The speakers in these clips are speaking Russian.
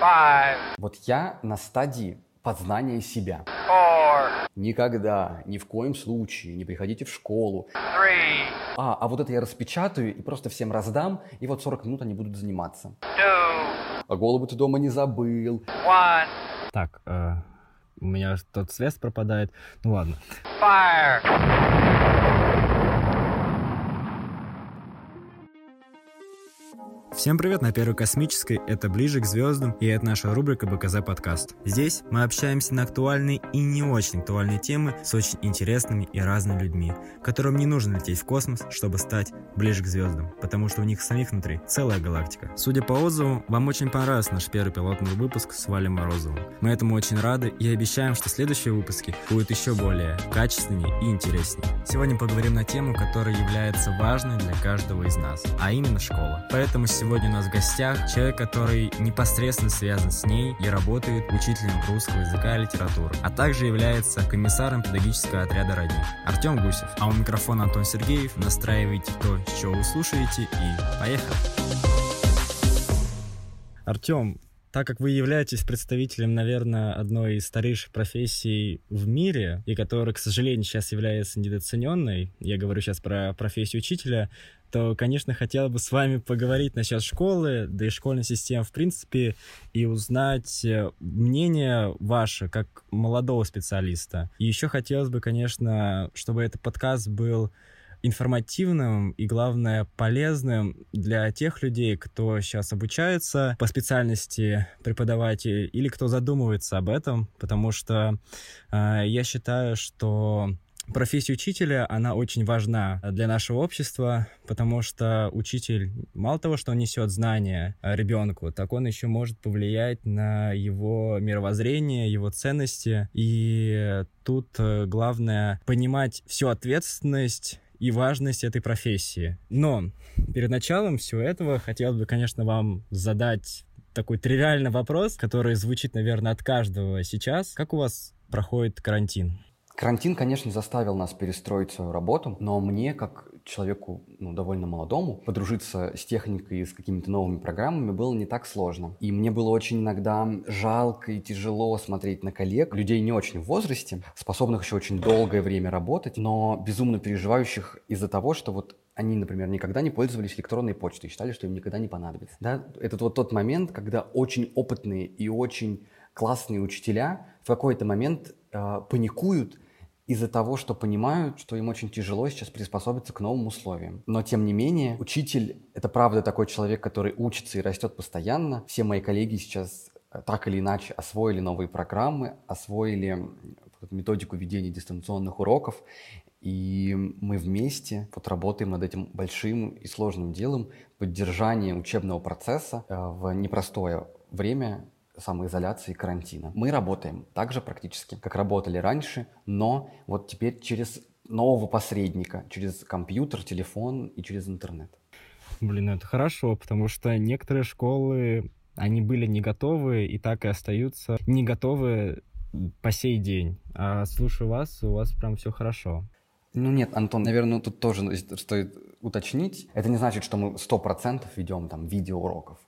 five, Вот я на стадии познания себя. four, Никогда, ни в коем случае не приходите в школу. three, А, а вот это я распечатаю и просто всем раздам, и вот 40 минут они будут заниматься. two, А голову ты дома не забыл. one, Так, э, у меня тот связь пропадает. Ну ладно. fire. Всем привет на Первой Космической, это «Ближе к звездам» и это наша рубрика БКЗ подкаст. Здесь мы общаемся на актуальные и не очень актуальные темы с очень интересными и разными людьми, которым не нужно лететь в космос, чтобы стать ближе к звездам, потому что у них самих внутри целая галактика. Судя по отзывам, вам очень понравился наш первый пилотный выпуск с Валей Морозовым. Мы этому очень рады и обещаем, что следующие выпуски будут еще более качественнее и интереснее. Сегодня поговорим на тему, которая является важной для каждого из нас, а именно школа. Поэтому сегодня у нас в гостях человек, который непосредственно связан с ней и работает учителем русского языка и литературы, а также является комиссаром педагогического отряда «Родник» Артем Гусев. А у микрофона Антон Сергеев. Настраивайте то, что вы слушаете, и поехали! Артем, так как вы являетесь представителем, наверное, одной из старейших профессий в мире, и которая, к сожалению, сейчас является недооцененной, я говорю сейчас про профессию учителя, то, конечно, хотел бы с вами поговорить насчет школы, да и школьной системы в принципе, и узнать э, мнение ваше как молодого специалиста. И еще хотелось бы, конечно, чтобы этот подкаст был информативным и, главное, полезным для тех людей, кто сейчас обучается по специальности преподаватель или кто задумывается об этом, потому что э, я считаю, что профессия учителя, она очень важна для нашего общества, потому что учитель, мало того, что он несет знания ребенку, так он еще может повлиять на его мировоззрение, его ценности. И тут э, главное понимать всю ответственность и важность этой профессии. Но перед началом всего этого хотелось бы, конечно, вам задать такой тривиальный вопрос, который звучит, наверное, от каждого сейчас. Как у вас проходит карантин? Карантин, конечно, заставил нас перестроить свою работу, но мне, как человеку ну, довольно молодому, подружиться с техникой и с какими-то новыми программами было не так сложно. И мне было очень иногда жалко и тяжело смотреть на коллег, людей не очень в возрасте, способных еще очень долгое время работать, но безумно переживающих из-за того, что вот они, например, никогда не пользовались электронной почтой, считали, что им никогда не понадобится. Да? Это вот тот момент, когда очень опытные и очень классные учителя в какой-то момент э, паникуют, из-за того, что понимают, что им очень тяжело сейчас приспособиться к новым условиям. Но тем не менее, учитель — это правда такой человек, который учится и растет постоянно. Все мои коллеги сейчас э, так или иначе освоили новые программы, освоили методику ведения дистанционных уроков, и мы вместе вот работаем над этим большим и сложным делом поддержания учебного процесса э, в непростое время самоизоляции и карантина. Мы работаем так же практически, как работали раньше, но вот теперь через нового посредника, через компьютер, телефон и через интернет. Блин, это хорошо, потому что некоторые школы, они были не готовы и так и остаются не готовы по сей день. А слушаю вас, у вас прям все хорошо. Ну нет, Антон, наверное, тут тоже стоит уточнить. Это не значит, что мы сто процентов ведем там видеоуроков.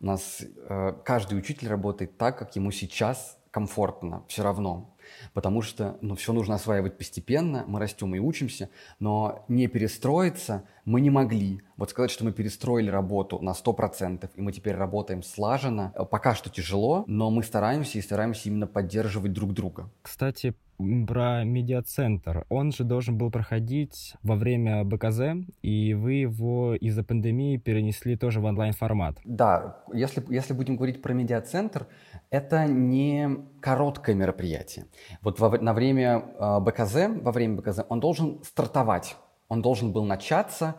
У нас э, каждый учитель работает так, как ему сейчас комфортно, все равно. Потому что ну, все нужно осваивать постепенно, мы растем и учимся, но не перестроиться мы не могли. Вот сказать, что мы перестроили работу на 100%, и мы теперь работаем слаженно, пока что тяжело, но мы стараемся и стараемся именно поддерживать друг друга. Кстати, про медиацентр. Он же должен был проходить во время БКЗ, и вы его из-за пандемии перенесли тоже в онлайн-формат. Да, если, если будем говорить про медиацентр, это не короткое мероприятие. Вот во, на время э, БКЗ, во время БКЗ он должен стартовать, он должен был начаться.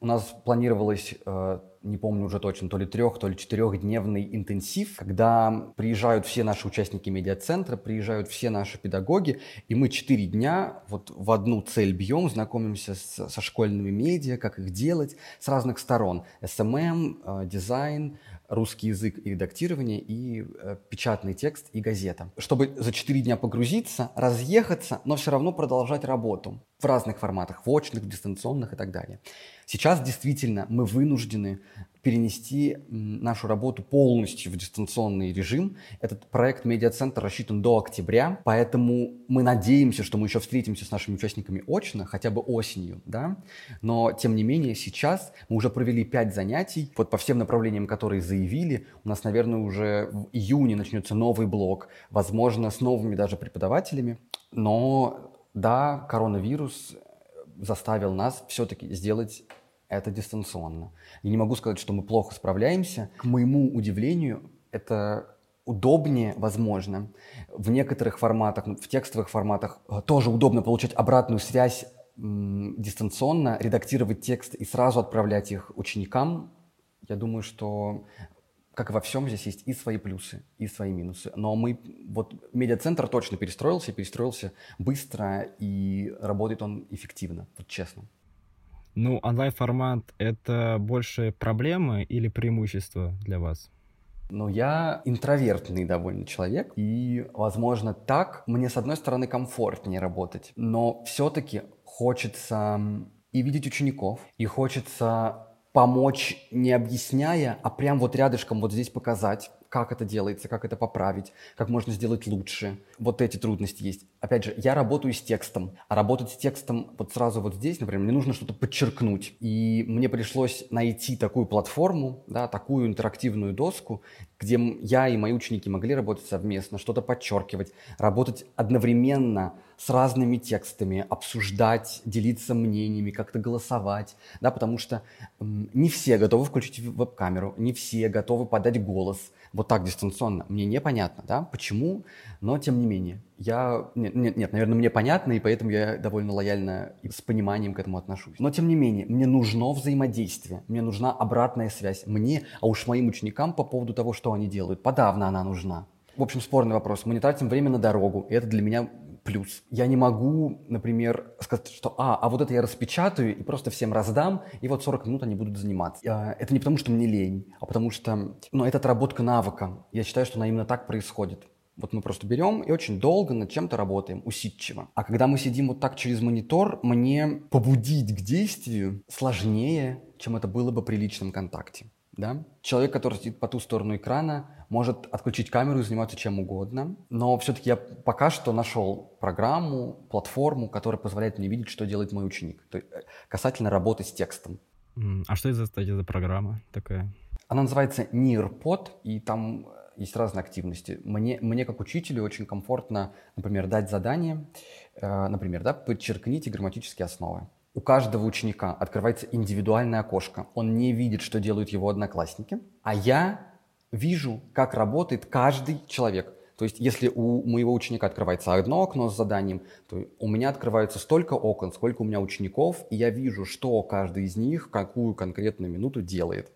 У нас планировалось э, не помню уже точно, то ли трех, то ли четырехдневный интенсив, когда приезжают все наши участники медиацентра, приезжают все наши педагоги, и мы четыре дня вот в одну цель бьем, знакомимся с, со школьными медиа, как их делать с разных сторон. SMM, э, дизайн, русский язык и редактирование, и э, печатный текст, и газета. Чтобы за четыре дня погрузиться, разъехаться, но все равно продолжать работу в разных форматах, в очных, дистанционных и так далее. Сейчас действительно мы вынуждены перенести нашу работу полностью в дистанционный режим. Этот проект «Медиацентр» рассчитан до октября, поэтому мы надеемся, что мы еще встретимся с нашими участниками очно, хотя бы осенью, да. Но, тем не менее, сейчас мы уже провели пять занятий, вот по всем направлениям, которые заявили. У нас, наверное, уже в июне начнется новый блок, возможно, с новыми даже преподавателями. Но да, коронавирус заставил нас все-таки сделать это дистанционно. Я не могу сказать, что мы плохо справляемся. К моему удивлению, это удобнее, возможно. В некоторых форматах, в текстовых форматах э, тоже удобно получать обратную связь дистанционно, редактировать текст и сразу отправлять их ученикам. Я думаю, что как и во всем, здесь есть и свои плюсы, и свои минусы. Но мы, вот медиацентр точно перестроился, перестроился быстро, и работает он эффективно, вот честно. Ну, онлайн-формат — это больше проблемы или преимущество для вас? Ну, я интровертный довольно человек, и, возможно, так мне, с одной стороны, комфортнее работать, но все-таки хочется и видеть учеников, и хочется помочь, не объясняя, а прям вот рядышком вот здесь показать, как это делается, как это поправить, как можно сделать лучше. Вот эти трудности есть. Опять же, я работаю с текстом, а работать с текстом вот сразу вот здесь, например, мне нужно что-то подчеркнуть. И мне пришлось найти такую платформу, да, такую интерактивную доску, где я и мои ученики могли работать совместно, что-то подчеркивать, работать одновременно с разными текстами, обсуждать, делиться мнениями, как-то голосовать, да, потому что не все готовы включить веб-камеру, не все готовы подать голос, вот так дистанционно, мне непонятно, да, почему, но тем не менее, я, нет, нет, нет, наверное, мне понятно, и поэтому я довольно лояльно и с пониманием к этому отношусь. Но тем не менее, мне нужно взаимодействие, мне нужна обратная связь, мне, а уж моим ученикам по поводу того, что они делают, подавно она нужна. В общем, спорный вопрос. Мы не тратим время на дорогу, и это для меня плюс. Я не могу, например, сказать, что а, а вот это я распечатаю и просто всем раздам, и вот 40 минут они будут заниматься. Это не потому, что мне лень, а потому что, ну, это отработка навыка. Я считаю, что она именно так происходит. Вот мы просто берем и очень долго над чем-то работаем, усидчиво. А когда мы сидим вот так через монитор, мне побудить к действию сложнее, чем это было бы при личном контакте. Да? Человек, который сидит по ту сторону экрана, может отключить камеру и заниматься чем угодно. Но все-таки я пока что нашел программу, платформу, которая позволяет мне видеть, что делает мой ученик. То есть, э, касательно работы с текстом. А что это, кстати, за программа такая? Она называется NearPod, и там есть разные активности. Мне, мне как учителю очень комфортно, например, дать задание, э, например, да, подчеркните грамматические основы у каждого ученика открывается индивидуальное окошко. Он не видит, что делают его одноклассники, а я вижу, как работает каждый человек. То есть, если у моего ученика открывается одно окно с заданием, то у меня открывается столько окон, сколько у меня учеников, и я вижу, что каждый из них какую конкретную минуту делает.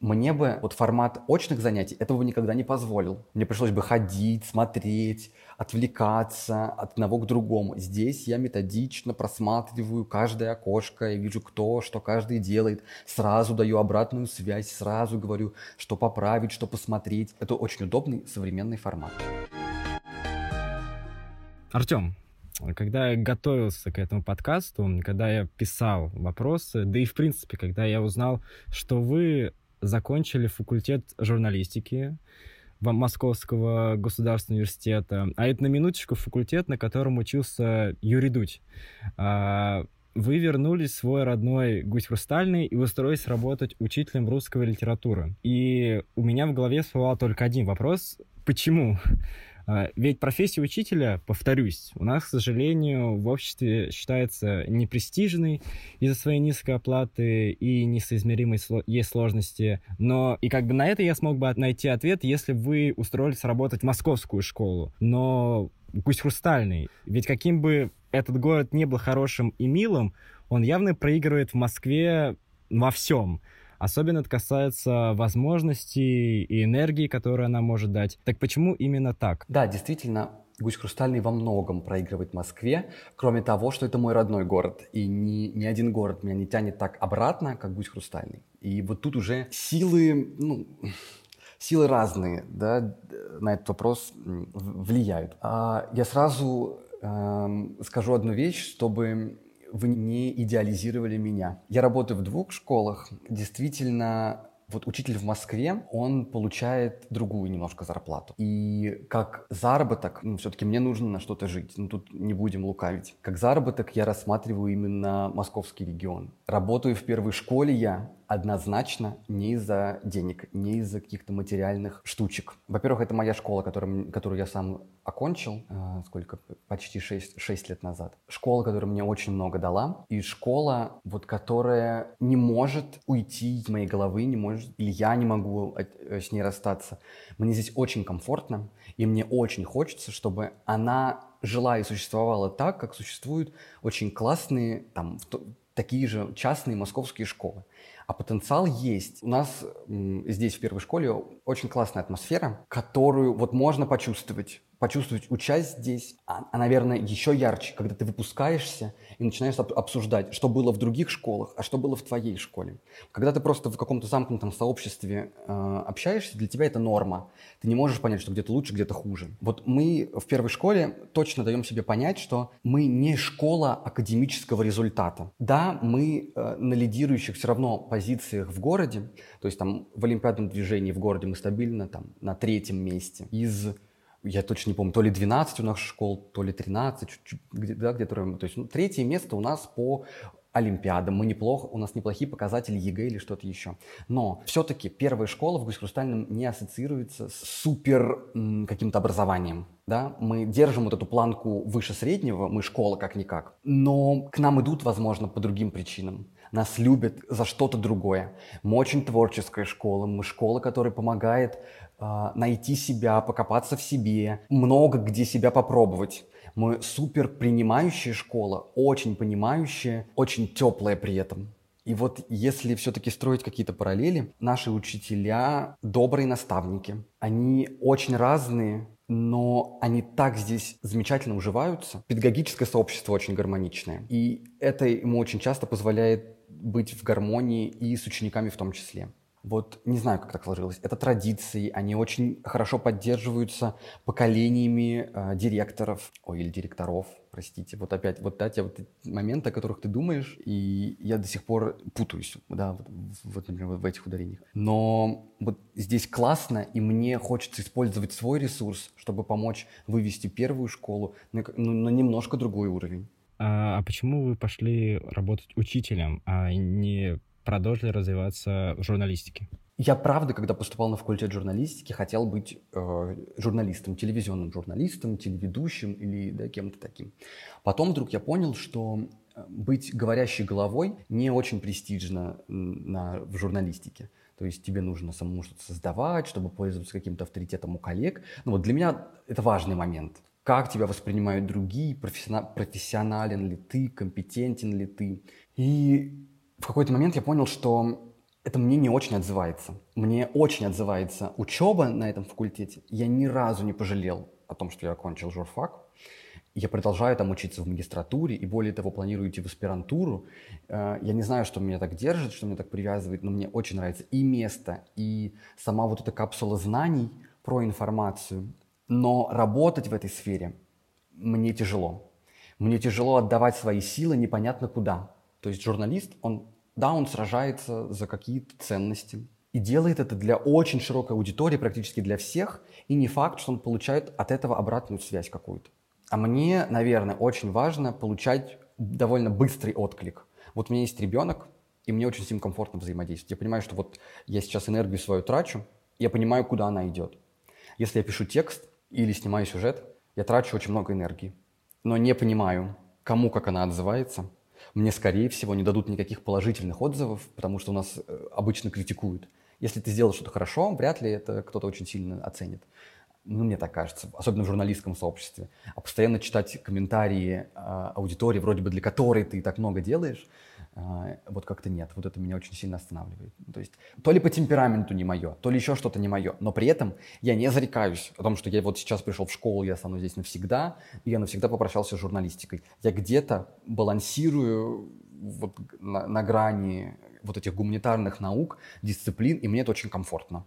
Мне бы вот формат очных занятий этого бы никогда не позволил. Мне пришлось бы ходить, смотреть, отвлекаться от одного к другому. Здесь я методично просматриваю каждое окошко, я вижу, кто, что каждый делает, сразу даю обратную связь, сразу говорю, что поправить, что посмотреть. Это очень удобный современный формат. Артем, когда я готовился к этому подкасту, когда я писал вопросы, да и в принципе, когда я узнал, что вы закончили факультет журналистики Московского государственного университета, а это на минуточку факультет, на котором учился Юрий Дудь. А, вы вернулись в свой родной Гусь Хрустальный и устроились работать учителем русской литературы. И у меня в голове всплывал только один вопрос. Почему? А, ведь профессия учителя, повторюсь, у нас, к сожалению, в обществе считается непрестижной из-за своей низкой оплаты и несоизмеримой есть сложности. Но и как бы на это я смог бы найти ответ, если вы устроились работать в московскую школу. Но пусть хрустальный. Ведь каким бы этот город не был хорошим и милым, он явно проигрывает в Москве во всем. Особенно это касается возможностей и энергии, которую она может дать. Так почему именно так? Да, действительно, Гусь Хрустальный во многом проигрывает Москве, кроме того, что это мой родной город. И ни, ни один город меня не тянет так обратно, как Гусь Хрустальный. И вот тут уже силы, ну, силы разные, да, на этот вопрос влияют. А я сразу э, скажу одну вещь, чтобы вы не идеализировали меня. Я работаю в двух школах. Действительно, вот учитель в Москве, он получает другую немножко зарплату. И как заработок, ну, все-таки мне нужно на что-то жить. Ну, тут не будем лукавить. Как заработок я рассматриваю именно московский регион. Работаю в первой школе я однозначно не из-за денег, не из-за каких-то материальных штучек. Во-первых, это моя школа, которую, которую я сам окончил, э, сколько, почти 6, 6 лет назад. Школа, которая мне очень много дала, и школа, вот, которая не может уйти из моей головы, не может, или я не могу от, э, с ней расстаться. Мне здесь очень комфортно, и мне очень хочется, чтобы она жила и существовала так, как существуют очень классные, там, такие же частные московские школы. А потенциал есть. У нас здесь, в первой школе, очень классная атмосфера, которую вот можно почувствовать почувствовать участь здесь, а, а, наверное, еще ярче, когда ты выпускаешься и начинаешь обсуждать, что было в других школах, а что было в твоей школе. Когда ты просто в каком-то замкнутом сообществе э, общаешься, для тебя это норма. Ты не можешь понять, что где-то лучше, где-то хуже. Вот мы в первой школе точно даем себе понять, что мы не школа академического результата. Да, мы э, на лидирующих все равно позициях в городе, то есть там в олимпиадном движении в городе мы стабильно там на третьем месте. Из я точно не помню, то ли 12 у нас школ, то ли 13, чуть-чуть, где, да, где-то, то есть ну, третье место у нас по Олимпиадам, мы неплохо, у нас неплохие показатели ЕГЭ или что-то еще. Но все-таки первая школа в Гусь Хрустальном не ассоциируется с супер м, каким-то образованием. Да? Мы держим вот эту планку выше среднего, мы школа как-никак. Но к нам идут, возможно, по другим причинам нас любят за что-то другое. Мы очень творческая школа, мы школа, которая помогает найти себя, покопаться в себе, много где себя попробовать. Мы супер принимающая школа, очень понимающая, очень теплая при этом. И вот если все-таки строить какие-то параллели, наши учителя добрые наставники. Они очень разные, но они так здесь замечательно уживаются. Педагогическое сообщество очень гармоничное. И это ему очень часто позволяет быть в гармонии и с учениками в том числе. Вот не знаю, как так сложилось. Это традиции, они очень хорошо поддерживаются поколениями э, директоров, ой, или директоров, простите. Вот опять вот эти вот моменты, о которых ты думаешь, и я до сих пор путаюсь, да, вот, вот например, в этих ударениях. Но вот здесь классно, и мне хочется использовать свой ресурс, чтобы помочь вывести первую школу на, ну, на немножко другой уровень. А, а почему вы пошли работать учителем, а не продолжили развиваться в журналистике? Я правда, когда поступал на факультет журналистики, хотел быть э, журналистом, телевизионным журналистом, телеведущим или да, кем-то таким. Потом вдруг я понял, что э, быть говорящей головой не очень престижно на, в журналистике. То есть тебе нужно самому что-то создавать, чтобы пользоваться каким-то авторитетом у коллег. Ну вот для меня это важный момент. Как тебя воспринимают другие, профессионален ли ты, компетентен ли ты. И в какой-то момент я понял, что это мне не очень отзывается. Мне очень отзывается учеба на этом факультете. Я ни разу не пожалел о том, что я окончил журфак. Я продолжаю там учиться в магистратуре и более того планирую идти в аспирантуру. Э, я не знаю, что меня так держит, что меня так привязывает, но мне очень нравится и место, и сама вот эта капсула знаний про информацию. Но работать в этой сфере мне тяжело. Мне тяжело отдавать свои силы непонятно куда. То есть журналист, он, да, он сражается за какие-то ценности и делает это для очень широкой аудитории, практически для всех, и не факт, что он получает от этого обратную связь какую-то. А мне, наверное, очень важно получать довольно быстрый отклик. Вот у меня есть ребенок, и мне очень с ним комфортно взаимодействовать. Я понимаю, что вот я сейчас энергию свою трачу, я понимаю, куда она идет. Если я пишу текст или снимаю сюжет, я трачу очень много энергии, но не понимаю, кому как она отзывается, мне, скорее всего, не дадут никаких положительных отзывов, потому что у нас э, обычно критикуют. Если ты сделал что-то хорошо, вряд ли это кто-то очень сильно оценит. Ну, мне так кажется, особенно в журналистском сообществе. А постоянно читать комментарии э, аудитории, вроде бы для которой ты так много делаешь, вот как-то нет. Вот это меня очень сильно останавливает. То есть то ли по темпераменту не мое, то ли еще что-то не мое. Но при этом я не зарекаюсь о том, что я вот сейчас пришел в школу, я останусь здесь навсегда, и я навсегда попрощался с журналистикой. Я где-то балансирую вот на, на грани вот этих гуманитарных наук, дисциплин, и мне это очень комфортно.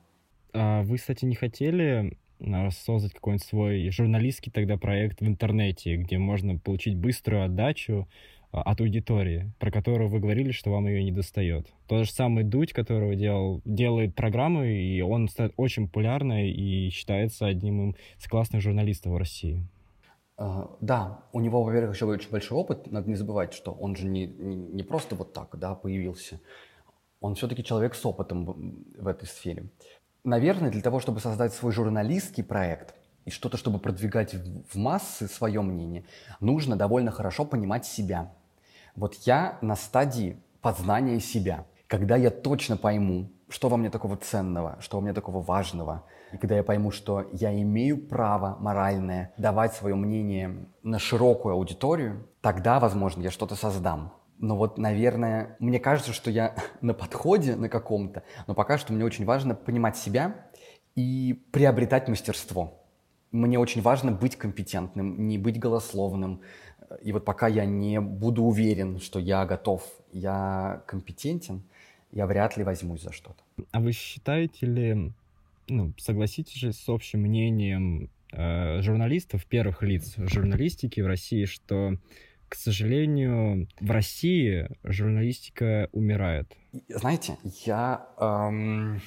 А вы, кстати, не хотели а, создать какой-нибудь свой журналистский тогда проект в интернете, где можно получить быструю отдачу, а, от аудитории, про которую вы говорили, что вам ее не достает. Тот же самый Дудь, которого делал, делает программы, и он очень популярный и считается одним из классных журналистов в России. Uh, да, у него, во-первых, еще очень большой опыт. Надо не забывать, что он же не, не, не просто вот так да, появился. Он все-таки человек с опытом в, в этой сфере. Наверное, для того, чтобы создать свой журналистский проект, и что-то, чтобы продвигать в массы свое мнение, нужно довольно хорошо понимать себя. Вот я на стадии познания себя. Когда я точно пойму, что во мне такого ценного, что во мне такого важного, и когда я пойму, что я имею право моральное давать свое мнение на широкую аудиторию, тогда, возможно, я что-то создам. Но вот, наверное, мне кажется, что я на подходе на каком-то, но пока что мне очень важно понимать себя и приобретать мастерство мне очень важно быть компетентным, не быть голословным. И вот пока я не буду уверен, что я готов, я компетентен, я вряд ли возьмусь за что-то. А вы считаете ли, ну, согласитесь же с общим мнением э, журналистов, первых лиц журналистики в России, что, к сожалению, в России журналистика умирает? Знаете, я... Эм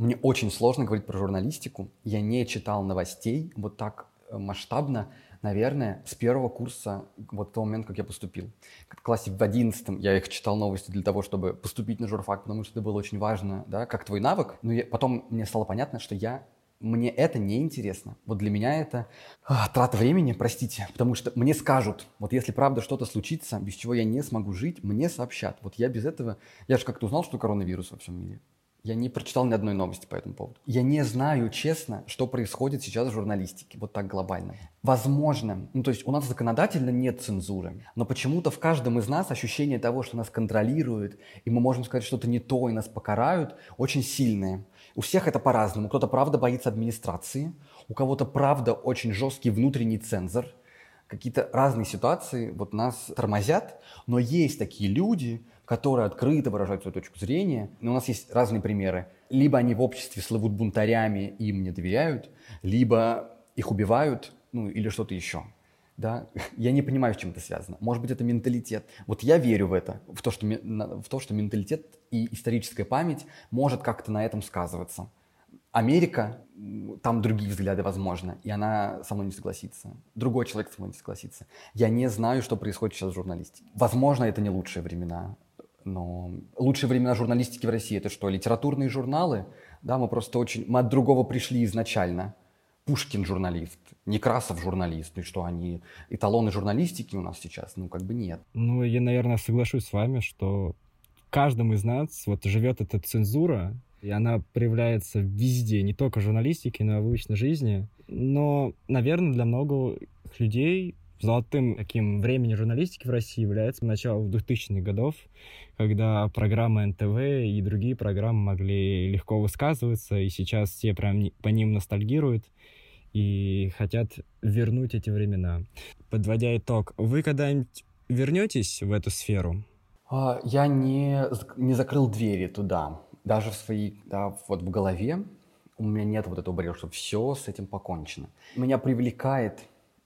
мне очень сложно говорить про журналистику. Я не читал новостей вот так масштабно, наверное, с первого курса, вот в тот момент, как я поступил. В классе в одиннадцатом я их читал новости для того, чтобы поступить на журфак, потому что это было очень важно, да, как твой навык. Но я, потом мне стало понятно, что я мне это не интересно. Вот для меня это а, трата времени, простите, потому что мне скажут, вот если правда что-то случится, без чего я не смогу жить, мне сообщат. Вот я без этого, я же как-то узнал, что коронавирус во всем мире. Я не прочитал ни одной новости по этому поводу. Я не знаю, честно, что происходит сейчас в журналистике, вот так глобально. Возможно, ну то есть у нас законодательно нет цензуры, но почему-то в каждом из нас ощущение того, что нас контролируют, и мы можем сказать что-то не то, и нас покарают, очень сильное. У всех это по-разному. Кто-то правда боится администрации, у кого-то правда очень жесткий внутренний цензор. Какие-то разные ситуации вот нас тормозят, но есть такие люди, которые открыто выражают свою точку зрения. Но у нас есть разные примеры. Либо они в обществе слывут бунтарями, им не доверяют, либо их убивают, ну или что-то еще. Да? Я не понимаю, с чем это связано. Может быть, это менталитет. Вот я верю в это, в то, что, в то, что менталитет и историческая память может как-то на этом сказываться. Америка, там другие взгляды возможно, и она со мной не согласится. Другой человек со мной не согласится. Я не знаю, что происходит сейчас в журналистике. Возможно, это не лучшие времена. Но лучшие времена журналистики в России это что? Литературные журналы? Да, мы просто очень... Мы от другого пришли изначально. Пушкин журналист, Некрасов журналист. И что, они эталоны журналистики у нас сейчас? Ну, как бы нет. Ну, я, наверное, соглашусь с вами, что каждым из нас вот живет эта цензура, и она проявляется везде, не только в журналистике, но и в обычной жизни. Но, наверное, для многих людей золотым таким временем журналистики в России является начало 2000-х годов, когда программы НТВ и другие программы могли легко высказываться, и сейчас все прям по ним ностальгируют и хотят вернуть эти времена. Подводя итог, вы когда-нибудь вернетесь в эту сферу? А, я не, не закрыл двери туда. Даже в своей, да, вот в голове у меня нет вот этого барьера, что все с этим покончено. Меня привлекает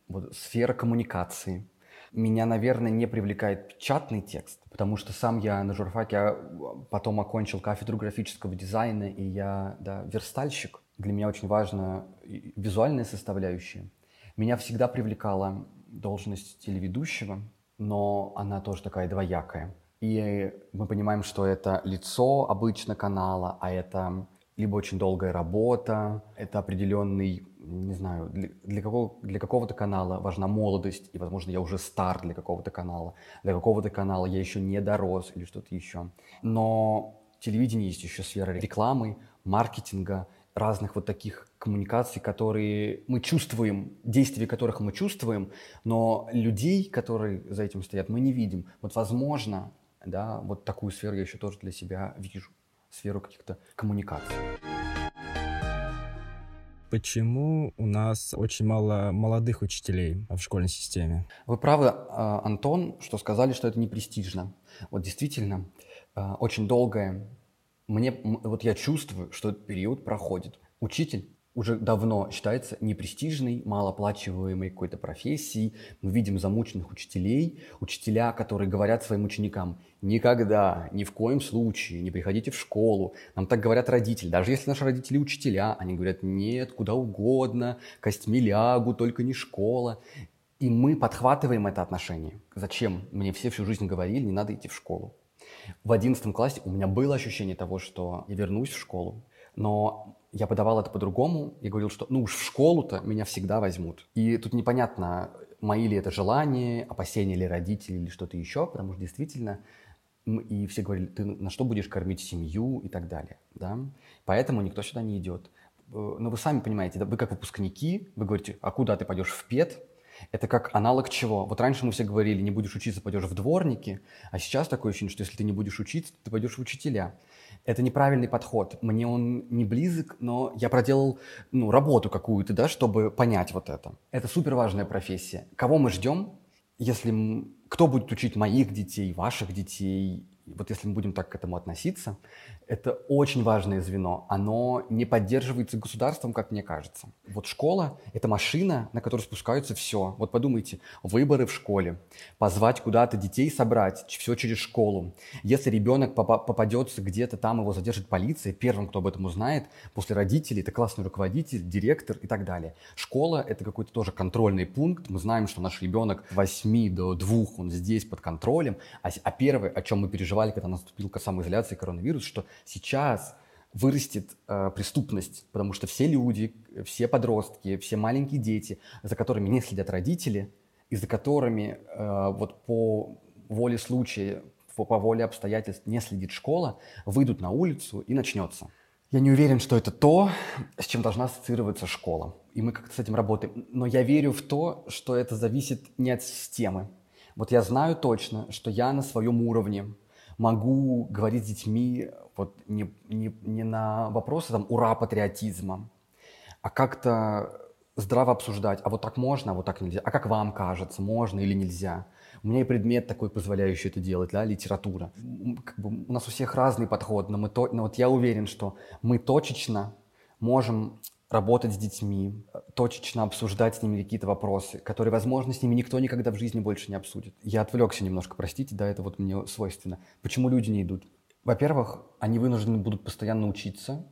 вот, сфера коммуникации. Меня, наверное, не привлекает печатный текст, потому что сам я на журфаке а, потом окончил кафедру графического дизайна, и я да, верстальщик. Для меня очень важна визуальная составляющая. Меня всегда привлекала должность телеведущего, но она тоже такая двоякая. И мы понимаем, что это лицо обычно канала, а это либо очень долгая работа, это определенный не знаю, для, для, какого, для какого-то канала важна молодость, и, возможно, я уже стар для какого-то канала, для какого-то канала я еще не дорос или что-то еще. Но телевидение есть еще сфера рекламы, маркетинга, разных вот таких коммуникаций, которые мы чувствуем, действия которых мы чувствуем, но людей, которые за этим стоят, мы не видим. Вот, возможно, да, вот такую сферу я еще тоже для себя вижу, сферу каких-то коммуникаций почему у нас очень мало молодых учителей в школьной системе? Вы правы, а, Антон, что сказали, что это не престижно. Вот действительно, а, очень долгое. Мне, вот я чувствую, что этот период проходит. Учитель уже давно считается непрестижной, малооплачиваемой какой-то профессией. Мы видим замученных учителей, учителя, которые говорят своим ученикам, никогда, ни в коем случае не приходите в школу. Нам так говорят родители. Даже если наши родители учителя, они говорят, нет, куда угодно, костьми лягу, только не школа. И мы подхватываем это отношение. Зачем? Мне все всю жизнь говорили, не надо идти в школу. В одиннадцатом классе у меня было ощущение того, что я вернусь в школу, но я подавал это по-другому и говорил, что ну уж в школу-то меня всегда возьмут. И тут непонятно, мои ли это желания, опасения ли родителей или что-то еще, потому что действительно и все говорили, ты на что будешь кормить семью и так далее, да? Поэтому никто сюда не идет. Э, но вы сами понимаете, вы как выпускники, вы говорите, а куда ты пойдешь в ПЕД? Это как аналог чего? Вот раньше мы все говорили, не будешь учиться, пойдешь в дворники, а сейчас такое ощущение, что если ты не будешь учиться, ты пойдешь в учителя. Это неправильный подход. Мне он не близок, но я проделал ну, работу какую-то, да, чтобы понять вот это. Это супер важная профессия. Кого мы ждем, если кто будет учить моих детей, ваших детей, вот если мы будем так к этому относиться, это очень важное звено. Оно не поддерживается государством, как мне кажется. Вот школа – это машина, на которую спускаются все. Вот подумайте, выборы в школе, позвать куда-то детей собрать, все через школу. Если ребенок попадется где-то там, его задержит полиция, первым, кто об этом узнает, после родителей, это классный руководитель, директор и так далее. Школа – это какой-то тоже контрольный пункт. Мы знаем, что наш ребенок с 8 до 2, он здесь под контролем. А, а первое, о чем мы переживали, когда наступил самоизоляция коронавирус, что сейчас вырастет э, преступность, потому что все люди, все подростки, все маленькие дети, за которыми не следят родители, и за которыми э, вот по воле случая, по, по воле обстоятельств не следит школа, выйдут на улицу и начнется. Я не уверен, что это то, с чем должна ассоциироваться школа. И мы как-то с этим работаем. Но я верю в то, что это зависит не от системы. Вот я знаю точно, что я на своем уровне могу говорить с детьми вот не, не, не на вопросы там ура патриотизма, а как-то здраво обсуждать, а вот так можно, а вот так нельзя, а как вам кажется, можно или нельзя. У меня и предмет такой, позволяющий это делать, да, литература. Как бы у нас у всех разный подход, но, мы то, но вот я уверен, что мы точечно можем работать с детьми, точечно обсуждать с ними какие-то вопросы, которые, возможно, с ними никто никогда в жизни больше не обсудит. Я отвлекся немножко, простите, да, это вот мне свойственно. Почему люди не идут? Во-первых, они вынуждены будут постоянно учиться,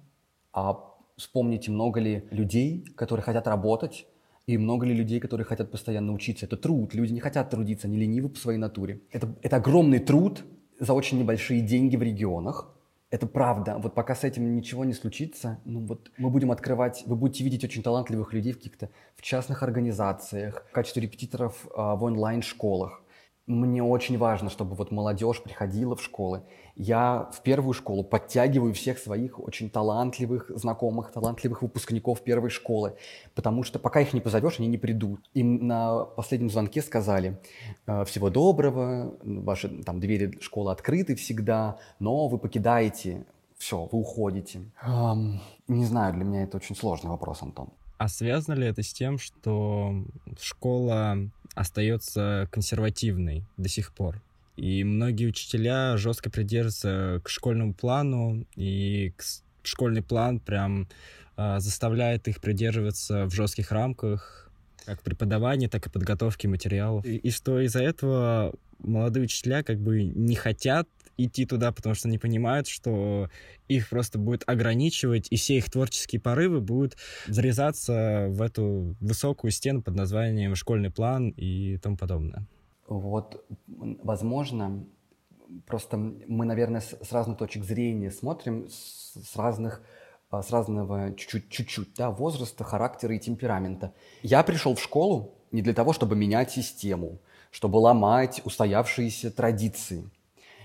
а вспомните, много ли людей, которые хотят работать, и много ли людей, которые хотят постоянно учиться. Это труд. Люди не хотят трудиться, они ленивы по своей натуре. Это, это огромный труд за очень небольшие деньги в регионах. Это правда. Вот пока с этим ничего не случится, ну вот мы будем открывать, вы будете видеть очень талантливых людей в каких-то в частных организациях, в качестве репетиторов а, в онлайн-школах мне очень важно, чтобы вот молодежь приходила в школы. Я в первую школу подтягиваю всех своих очень талантливых знакомых, талантливых выпускников первой школы, потому что пока их не позовешь, они не придут. Им на последнем звонке сказали, «Э, всего доброго, ваши там двери школы открыты всегда, но вы покидаете, все, вы уходите. Эм, не знаю, для меня это очень сложный вопрос, Антон. А связано ли это с тем, что школа остается консервативной до сих пор? И многие учителя жестко придерживаются к школьному плану, и школьный план прям э, заставляет их придерживаться в жестких рамках, как преподавания, так и подготовки материалов. И, и что из-за этого молодые учителя как бы не хотят идти туда, потому что они понимают, что их просто будет ограничивать, и все их творческие порывы будут зарезаться в эту высокую стену под названием школьный план и тому подобное. Вот, возможно, просто мы, наверное, с разных точек зрения смотрим, с разных а, с разного чуть-чуть да, возраста, характера и темперамента. Я пришел в школу не для того, чтобы менять систему, чтобы ломать устоявшиеся традиции –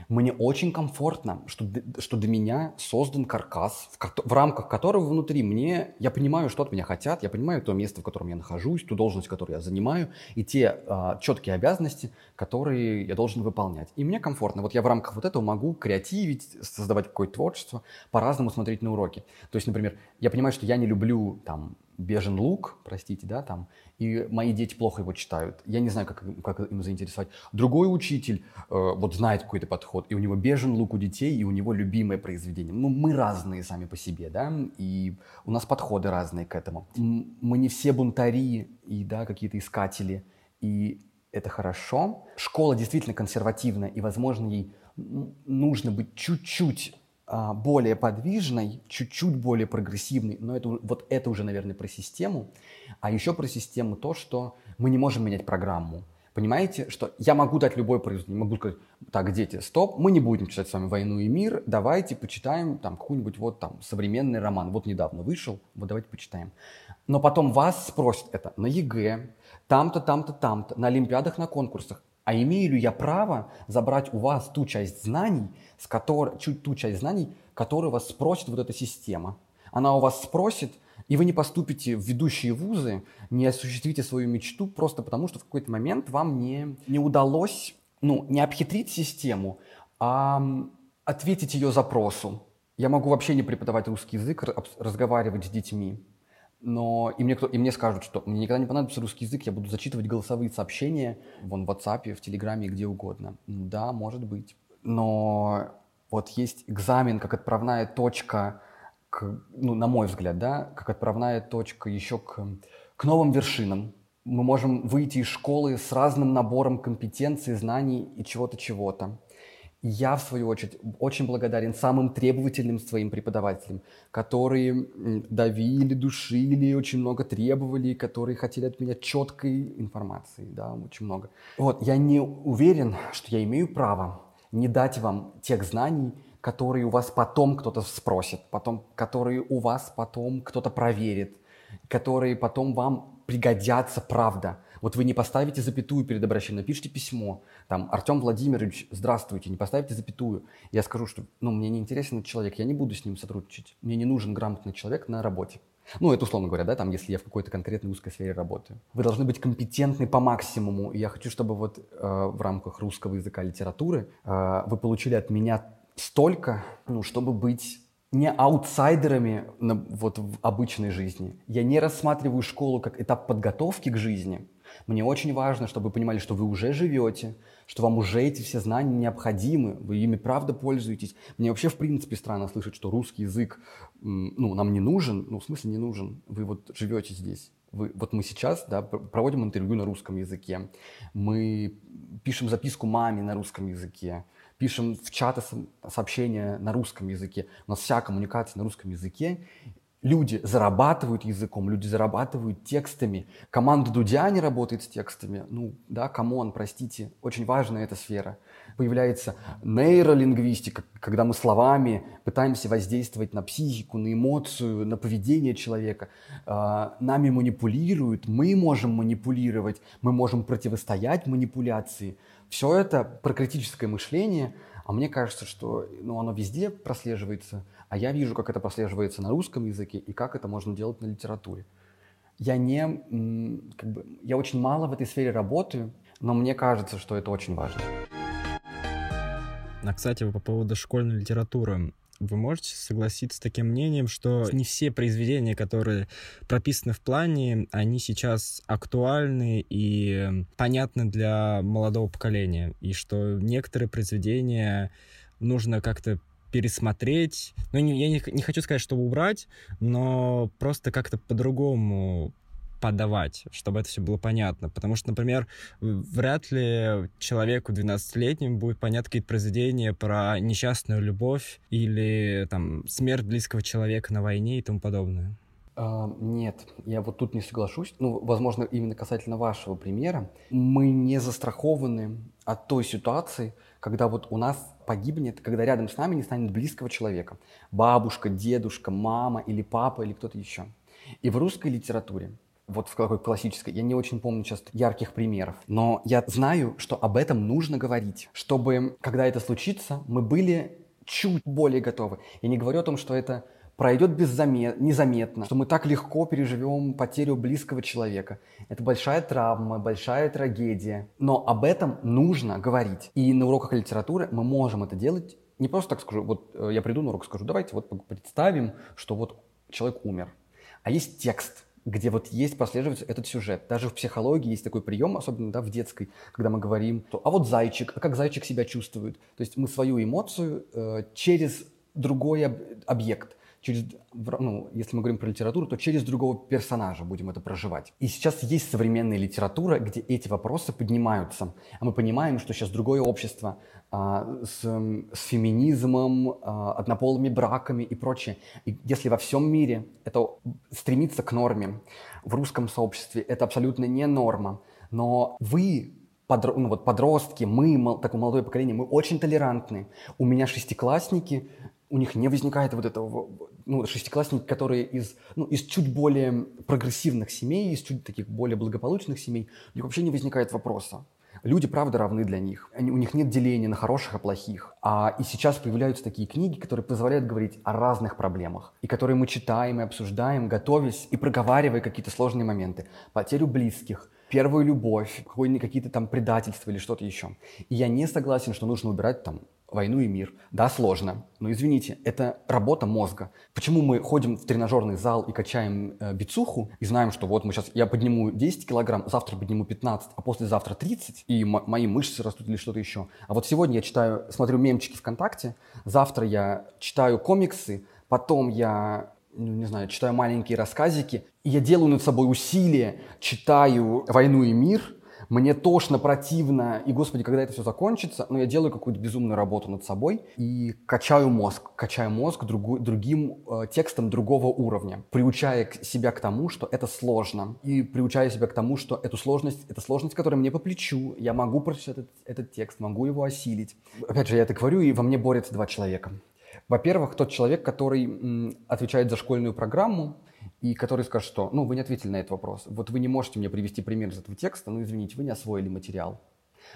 мне очень комфортно, что, что для меня создан каркас, в, в рамках которого внутри мне, я понимаю, что от меня хотят, я понимаю то место, в котором я нахожусь, ту должность, которую я занимаю, и те а, четкие обязанности, которые я должен выполнять. И мне комфортно. Вот я в рамках вот этого могу креативить, создавать какое-то творчество, по-разному смотреть на уроки. То есть, например, я понимаю, что я не люблю там бежен лук, простите, да, там, и мои дети плохо его читают. Я не знаю, как, как им заинтересовать. Другой учитель э, вот знает какой-то подход, и у него бежен лук у детей, и у него любимое произведение. Ну, мы разные сами по себе, да, и у нас подходы разные к этому. Мы не все бунтари и, да, какие-то искатели, и это хорошо. Школа действительно консервативная, и, возможно, ей нужно быть чуть-чуть более подвижной, чуть-чуть более прогрессивной, но это, вот это уже, наверное, про систему. А еще про систему то, что мы не можем менять программу. Понимаете, что я могу дать любой произведение, могу сказать, так, дети, стоп, мы не будем читать с вами «Войну и мир», давайте почитаем там какой-нибудь вот там современный роман, вот недавно вышел, вот давайте почитаем. Но потом вас спросят это на ЕГЭ, там-то, там-то, там-то, на олимпиадах, на конкурсах. А имею ли я право забрать у вас ту часть знаний, с которой, чуть ту часть знаний, которую вас спросит вот эта система? Она у вас спросит, и вы не поступите в ведущие вузы, не осуществите свою мечту просто потому, что в какой-то момент вам не, не удалось ну, не обхитрить систему, а ответить ее запросу. Я могу вообще не преподавать русский язык, разговаривать с детьми но и мне, кто, и мне скажут, что мне никогда не понадобится русский язык, я буду зачитывать голосовые сообщения вон в WhatsApp, в Телеграме, где угодно. Да, может быть. Но вот есть экзамен как отправная точка, к, ну, на мой взгляд, да, как отправная точка еще к, к новым вершинам. Мы можем выйти из школы с разным набором компетенций, знаний и чего-то, чего-то. Я, в свою очередь, очень благодарен самым требовательным своим преподавателям, которые давили, душили, очень много требовали, которые хотели от меня четкой информации, да, очень много. Вот, я не уверен, что я имею право не дать вам тех знаний, которые у вас потом кто-то спросит, потом, которые у вас потом кто-то проверит, которые потом вам пригодятся, правда. Вот вы не поставите запятую перед обращением, напишите письмо, там, Артем Владимирович, здравствуйте, не поставите запятую. Я скажу, что, ну, мне не интересен этот человек, я не буду с ним сотрудничать. Мне не нужен грамотный человек на работе. Ну, это условно говоря, да, там, если я в какой-то конкретной узкой сфере работаю. Вы должны быть компетентны по максимуму. И я хочу, чтобы вот э, в рамках русского языка литературы э, вы получили от меня столько, ну, чтобы быть не аутсайдерами на, вот, в обычной жизни. Я не рассматриваю школу как этап подготовки к жизни, мне очень важно, чтобы вы понимали, что вы уже живете, что вам уже эти все знания необходимы, вы ими правда пользуетесь. Мне вообще в принципе странно слышать, что русский язык ну, нам не нужен. Ну, в смысле не нужен. Вы вот живете здесь. Вы, вот мы сейчас да, проводим интервью на русском языке. Мы пишем записку маме на русском языке пишем в чаты сообщения на русском языке. У нас вся коммуникация на русском языке. Люди зарабатывают языком, люди зарабатывают текстами. Команда Дудя не работает с текстами. Ну, да, come on, простите, очень важная эта сфера. Появляется нейролингвистика, когда мы словами пытаемся воздействовать на психику, на эмоцию, на поведение человека. А, нами манипулируют, мы можем манипулировать, мы можем противостоять манипуляции. Все это про критическое мышление, а мне кажется, что ну, оно везде прослеживается – а я вижу, как это прослеживается на русском языке и как это можно делать на литературе. Я не, как бы, я очень мало в этой сфере работаю, но мне кажется, что это очень важно. А, кстати, по поводу школьной литературы. Вы можете согласиться с таким мнением, что не все произведения, которые прописаны в плане, они сейчас актуальны и понятны для молодого поколения, и что некоторые произведения нужно как-то пересмотреть. Ну, не, я не, не хочу сказать, что убрать, но просто как-то по-другому подавать, чтобы это все было понятно. Потому что, например, вряд ли человеку 12-летнему будет понятно какие-то произведения про несчастную любовь или там смерть близкого человека на войне и тому подобное. Uh, нет, я вот тут не соглашусь. Ну, возможно, именно касательно вашего примера. Мы не застрахованы от той ситуации, когда вот у нас погибнет, когда рядом с нами не станет близкого человека. Бабушка, дедушка, мама или папа или кто-то еще. И в русской литературе, вот в какой классической, я не очень помню сейчас ярких примеров, но я знаю, что об этом нужно говорить, чтобы, когда это случится, мы были чуть более готовы. Я не говорю о том, что это пройдет беззамет, незаметно, что мы так легко переживем потерю близкого человека. Это большая травма, большая трагедия. Но об этом нужно говорить. И на уроках литературы мы можем это делать. Не просто так скажу, вот э, я приду на урок, скажу, давайте вот представим, что вот человек умер. А есть текст, где вот есть последовательность этот сюжет. Даже в психологии есть такой прием, особенно да, в детской, когда мы говорим, что, а вот зайчик, а как зайчик себя чувствует? То есть мы свою эмоцию э, через другой об- объект через, ну, если мы говорим про литературу, то через другого персонажа будем это проживать. И сейчас есть современная литература, где эти вопросы поднимаются. А мы понимаем, что сейчас другое общество а, с, с феминизмом, а, однополыми браками и прочее. И если во всем мире это стремится к норме, в русском сообществе это абсолютно не норма, но вы подро, ну, вот подростки, мы, такое молодое поколение, мы очень толерантны. У меня шестиклассники, у них не возникает вот этого, ну, шестиклассники, которые из, ну, из чуть более прогрессивных семей, из чуть таких более благополучных семей, у них вообще не возникает вопроса. Люди, правда, равны для них. Они, у них нет деления на хороших и плохих. А и сейчас появляются такие книги, которые позволяют говорить о разных проблемах, и которые мы читаем и обсуждаем, готовясь и проговаривая какие-то сложные моменты. Потерю близких, первую любовь, какие-то там предательства или что-то еще. И я не согласен, что нужно убирать там войну и мир. Да, сложно, но извините, это работа мозга. Почему мы ходим в тренажерный зал и качаем э, бицуху и знаем, что вот мы сейчас, я подниму 10 килограмм, завтра подниму 15, а послезавтра 30, и мои мышцы растут или что-то еще. А вот сегодня я читаю, смотрю мемчики ВКонтакте, завтра я читаю комиксы, потом я ну, не знаю, читаю маленькие рассказики, и я делаю над собой усилия, читаю «Войну и мир», мне тошно, противно, и, господи, когда это все закончится, но ну, я делаю какую-то безумную работу над собой и качаю мозг, качаю мозг другу, другим э, текстом другого уровня, приучая себя к тому, что это сложно, и приучая себя к тому, что эту сложность, это сложность, которая мне по плечу, я могу прочитать этот, этот текст, могу его осилить. Опять же, я это говорю, и во мне борются два человека. Во-первых, тот человек, который м, отвечает за школьную программу, и который скажет, что, ну, вы не ответили на этот вопрос. Вот вы не можете мне привести пример из этого текста, ну, извините, вы не освоили материал.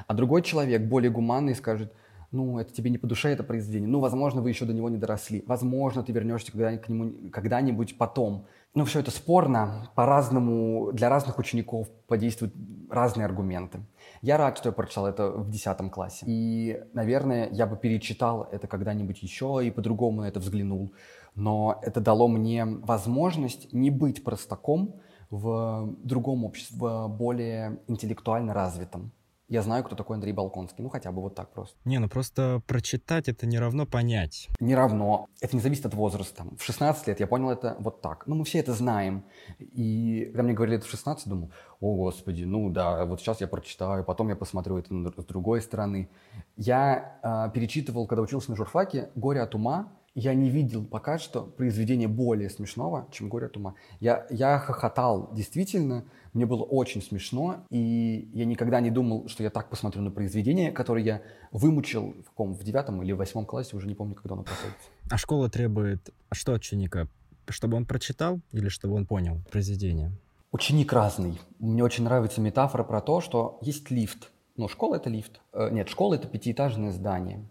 А другой человек, более гуманный, скажет, ну, это тебе не по душе, это произведение. Ну, возможно, вы еще до него не доросли. Возможно, ты вернешься когда к нему когда-нибудь потом. Ну, все это спорно, по-разному, для разных учеников подействуют разные аргументы. Я рад, что я прочитал это в 10 классе. И, наверное, я бы перечитал это когда-нибудь еще и по-другому на это взглянул но это дало мне возможность не быть простаком в другом обществе, в более интеллектуально развитом. Я знаю, кто такой Андрей Балконский. Ну, хотя бы вот так просто. Не, ну просто прочитать это не равно понять. Не равно. Это не зависит от возраста. В 16 лет я понял это вот так. Ну, мы все это знаем. И когда мне говорили это в 16, думал, о, господи, ну да, вот сейчас я прочитаю, потом я посмотрю это с другой стороны. Я э, перечитывал, когда учился на журфаке, «Горе от ума», я не видел пока что произведения более смешного, чем «Горе от ума». Я, я хохотал, действительно, мне было очень смешно, и я никогда не думал, что я так посмотрю на произведение, которое я вымучил в каком, в девятом или восьмом классе, уже не помню, когда оно проходит. А школа требует а что от ученика? Чтобы он прочитал или чтобы он понял произведение? Ученик разный. Мне очень нравится метафора про то, что есть лифт. Ну, школа — это лифт. Э, нет, школа — это пятиэтажное здание.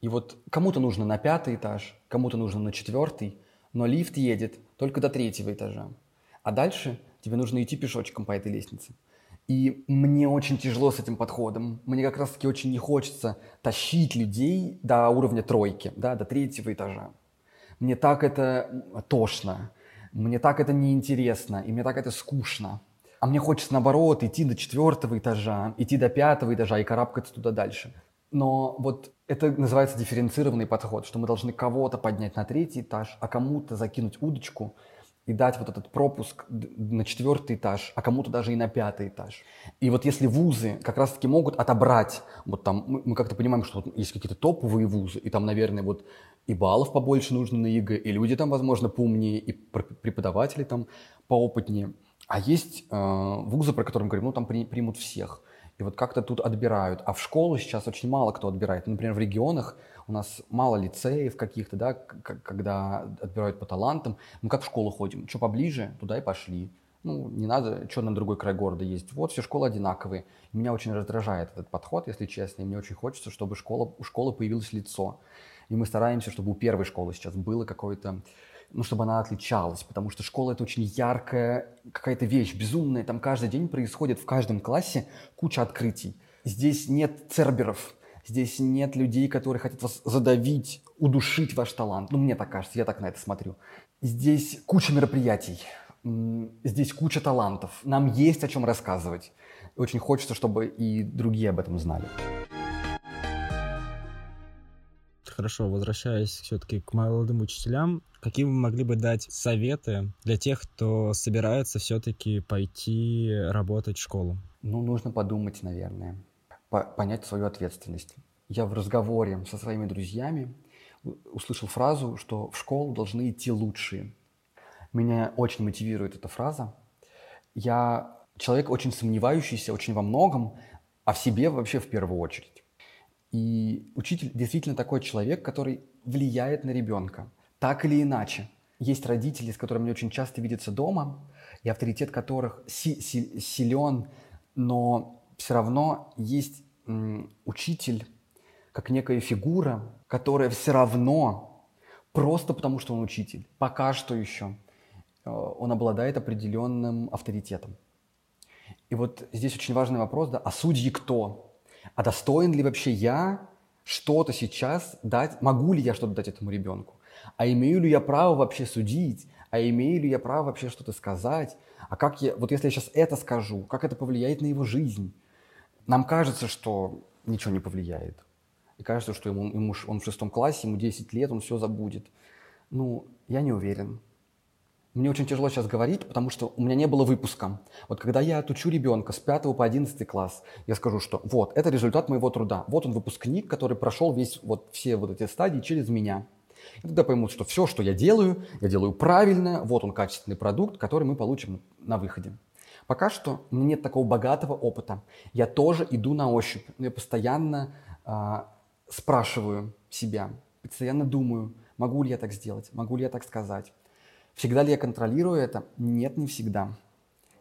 И вот кому-то нужно на пятый этаж, кому-то нужно на четвертый, но лифт едет только до третьего этажа. А дальше тебе нужно идти пешочком по этой лестнице. И мне очень тяжело с этим подходом. Мне как раз-таки очень не хочется тащить людей до уровня тройки, да, до третьего этажа. Мне так это тошно, мне так это неинтересно, и мне так это скучно. А мне хочется, наоборот, идти до четвертого этажа, идти до пятого этажа и карабкаться туда дальше. Но вот это называется дифференцированный подход, что мы должны кого-то поднять на третий этаж, а кому-то закинуть удочку и дать вот этот пропуск на четвертый этаж, а кому-то даже и на пятый этаж. И вот если вузы как раз-таки могут отобрать, вот там мы, мы как-то понимаем, что вот есть какие-то топовые вузы, и там, наверное, вот и баллов побольше нужно на ЕГЭ, и люди там, возможно, поумнее, и преподаватели там поопытнее. А есть э, вузы, про которые мы говорим, ну там при, примут всех. И вот как-то тут отбирают. А в школу сейчас очень мало кто отбирает. Например, в регионах у нас мало лицеев каких-то, да, когда отбирают по талантам. Мы как в школу ходим? Что поближе, туда и пошли. Ну, не надо, что на другой край города есть. Вот все школы одинаковые. Меня очень раздражает этот подход, если честно. И мне очень хочется, чтобы школа, у школы появилось лицо. И мы стараемся, чтобы у первой школы сейчас было какое-то ну, чтобы она отличалась, потому что школа — это очень яркая какая-то вещь, безумная. Там каждый день происходит в каждом классе куча открытий. Здесь нет церберов, здесь нет людей, которые хотят вас задавить, удушить ваш талант. Ну, мне так кажется, я так на это смотрю. Здесь куча мероприятий, здесь куча талантов, нам есть о чем рассказывать. Очень хочется, чтобы и другие об этом знали. Хорошо, возвращаясь все-таки к молодым учителям, какие вы могли бы дать советы для тех, кто собирается все-таки пойти работать в школу? Ну, нужно подумать, наверное, по понять свою ответственность. Я в разговоре со своими друзьями услышал фразу, что в школу должны идти лучшие. Меня очень мотивирует эта фраза. Я человек очень сомневающийся очень во многом, а в себе вообще в первую очередь. И учитель действительно такой человек, который влияет на ребенка, так или иначе. Есть родители, с которыми мне очень часто видятся дома, и авторитет которых си- си- силен, но все равно есть учитель, как некая фигура, которая все равно, просто потому что он учитель, пока что еще, э, он обладает определенным авторитетом. И вот здесь очень важный вопрос, да, а судьи кто? А достоин ли вообще я что-то сейчас дать, могу ли я что-то дать этому ребенку? А имею ли я право вообще судить? А имею ли я право вообще что-то сказать? А как я, вот если я сейчас это скажу, как это повлияет на его жизнь? Нам кажется, что ничего не повлияет. И кажется, что ему, ему, он в шестом классе, ему 10 лет, он все забудет. Ну, я не уверен. Мне очень тяжело сейчас говорить, потому что у меня не было выпуска. Вот когда я отучу ребенка с 5 по 11 класс, я скажу, что вот, это результат моего труда. Вот он выпускник, который прошел весь, вот, все вот эти стадии через меня. И тогда поймут, что все, что я делаю, я делаю правильно, вот он качественный продукт, который мы получим на выходе. Пока что у меня нет такого богатого опыта. Я тоже иду на ощупь. Я постоянно э, спрашиваю себя, постоянно думаю, могу ли я так сделать, могу ли я так сказать. Всегда ли я контролирую это? Нет, не всегда.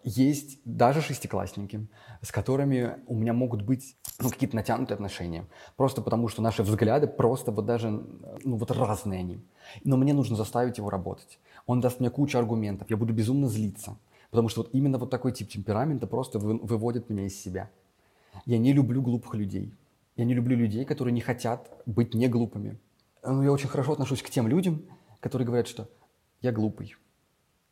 Есть даже шестиклассники, с которыми у меня могут быть ну, какие-то натянутые отношения. Просто потому, что наши взгляды просто вот даже, ну вот разные они. Но мне нужно заставить его работать. Он даст мне кучу аргументов, я буду безумно злиться. Потому что вот именно вот такой тип темперамента просто вы, выводит меня из себя. Я не люблю глупых людей. Я не люблю людей, которые не хотят быть не глупыми. Ну, я очень хорошо отношусь к тем людям, которые говорят, что я глупый.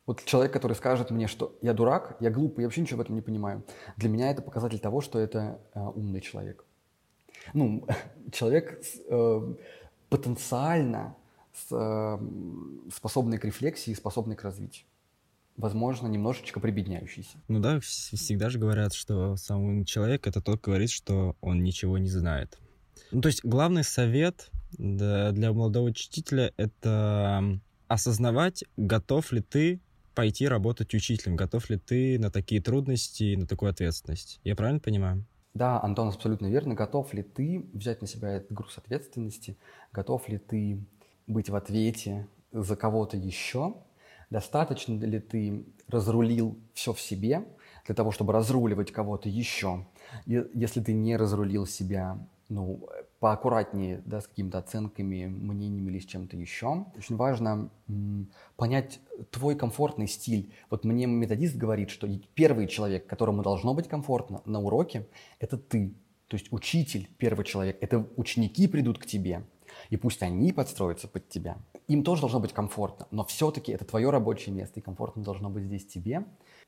Вот человек, который скажет мне, что я дурак, я глупый, я вообще ничего в этом не понимаю. Для меня это показатель того, что это э, умный человек. Ну, человек э, потенциально с, э, способный к рефлексии, способный к развитию. Возможно, немножечко прибедняющийся. Ну да, всегда же говорят, что умный человек — это тот, кто говорит, что он ничего не знает. Ну, то есть главный совет для молодого учителя — это осознавать, готов ли ты пойти работать учителем, готов ли ты на такие трудности на такую ответственность. Я правильно понимаю? Да, Антон, абсолютно верно. Готов ли ты взять на себя этот груз ответственности? Готов ли ты быть в ответе за кого-то еще? Достаточно ли ты разрулил все в себе для того, чтобы разруливать кого-то еще? Если ты не разрулил себя, ну, поаккуратнее да, с какими-то оценками, мнениями или с чем-то еще. Очень важно м, понять твой комфортный стиль. Вот мне методист говорит, что первый человек, которому должно быть комфортно на уроке, это ты. То есть учитель, первый человек. Это ученики придут к тебе. И пусть они подстроятся под тебя. Им тоже должно быть комфортно, но все-таки это твое рабочее место, и комфортно должно быть здесь тебе.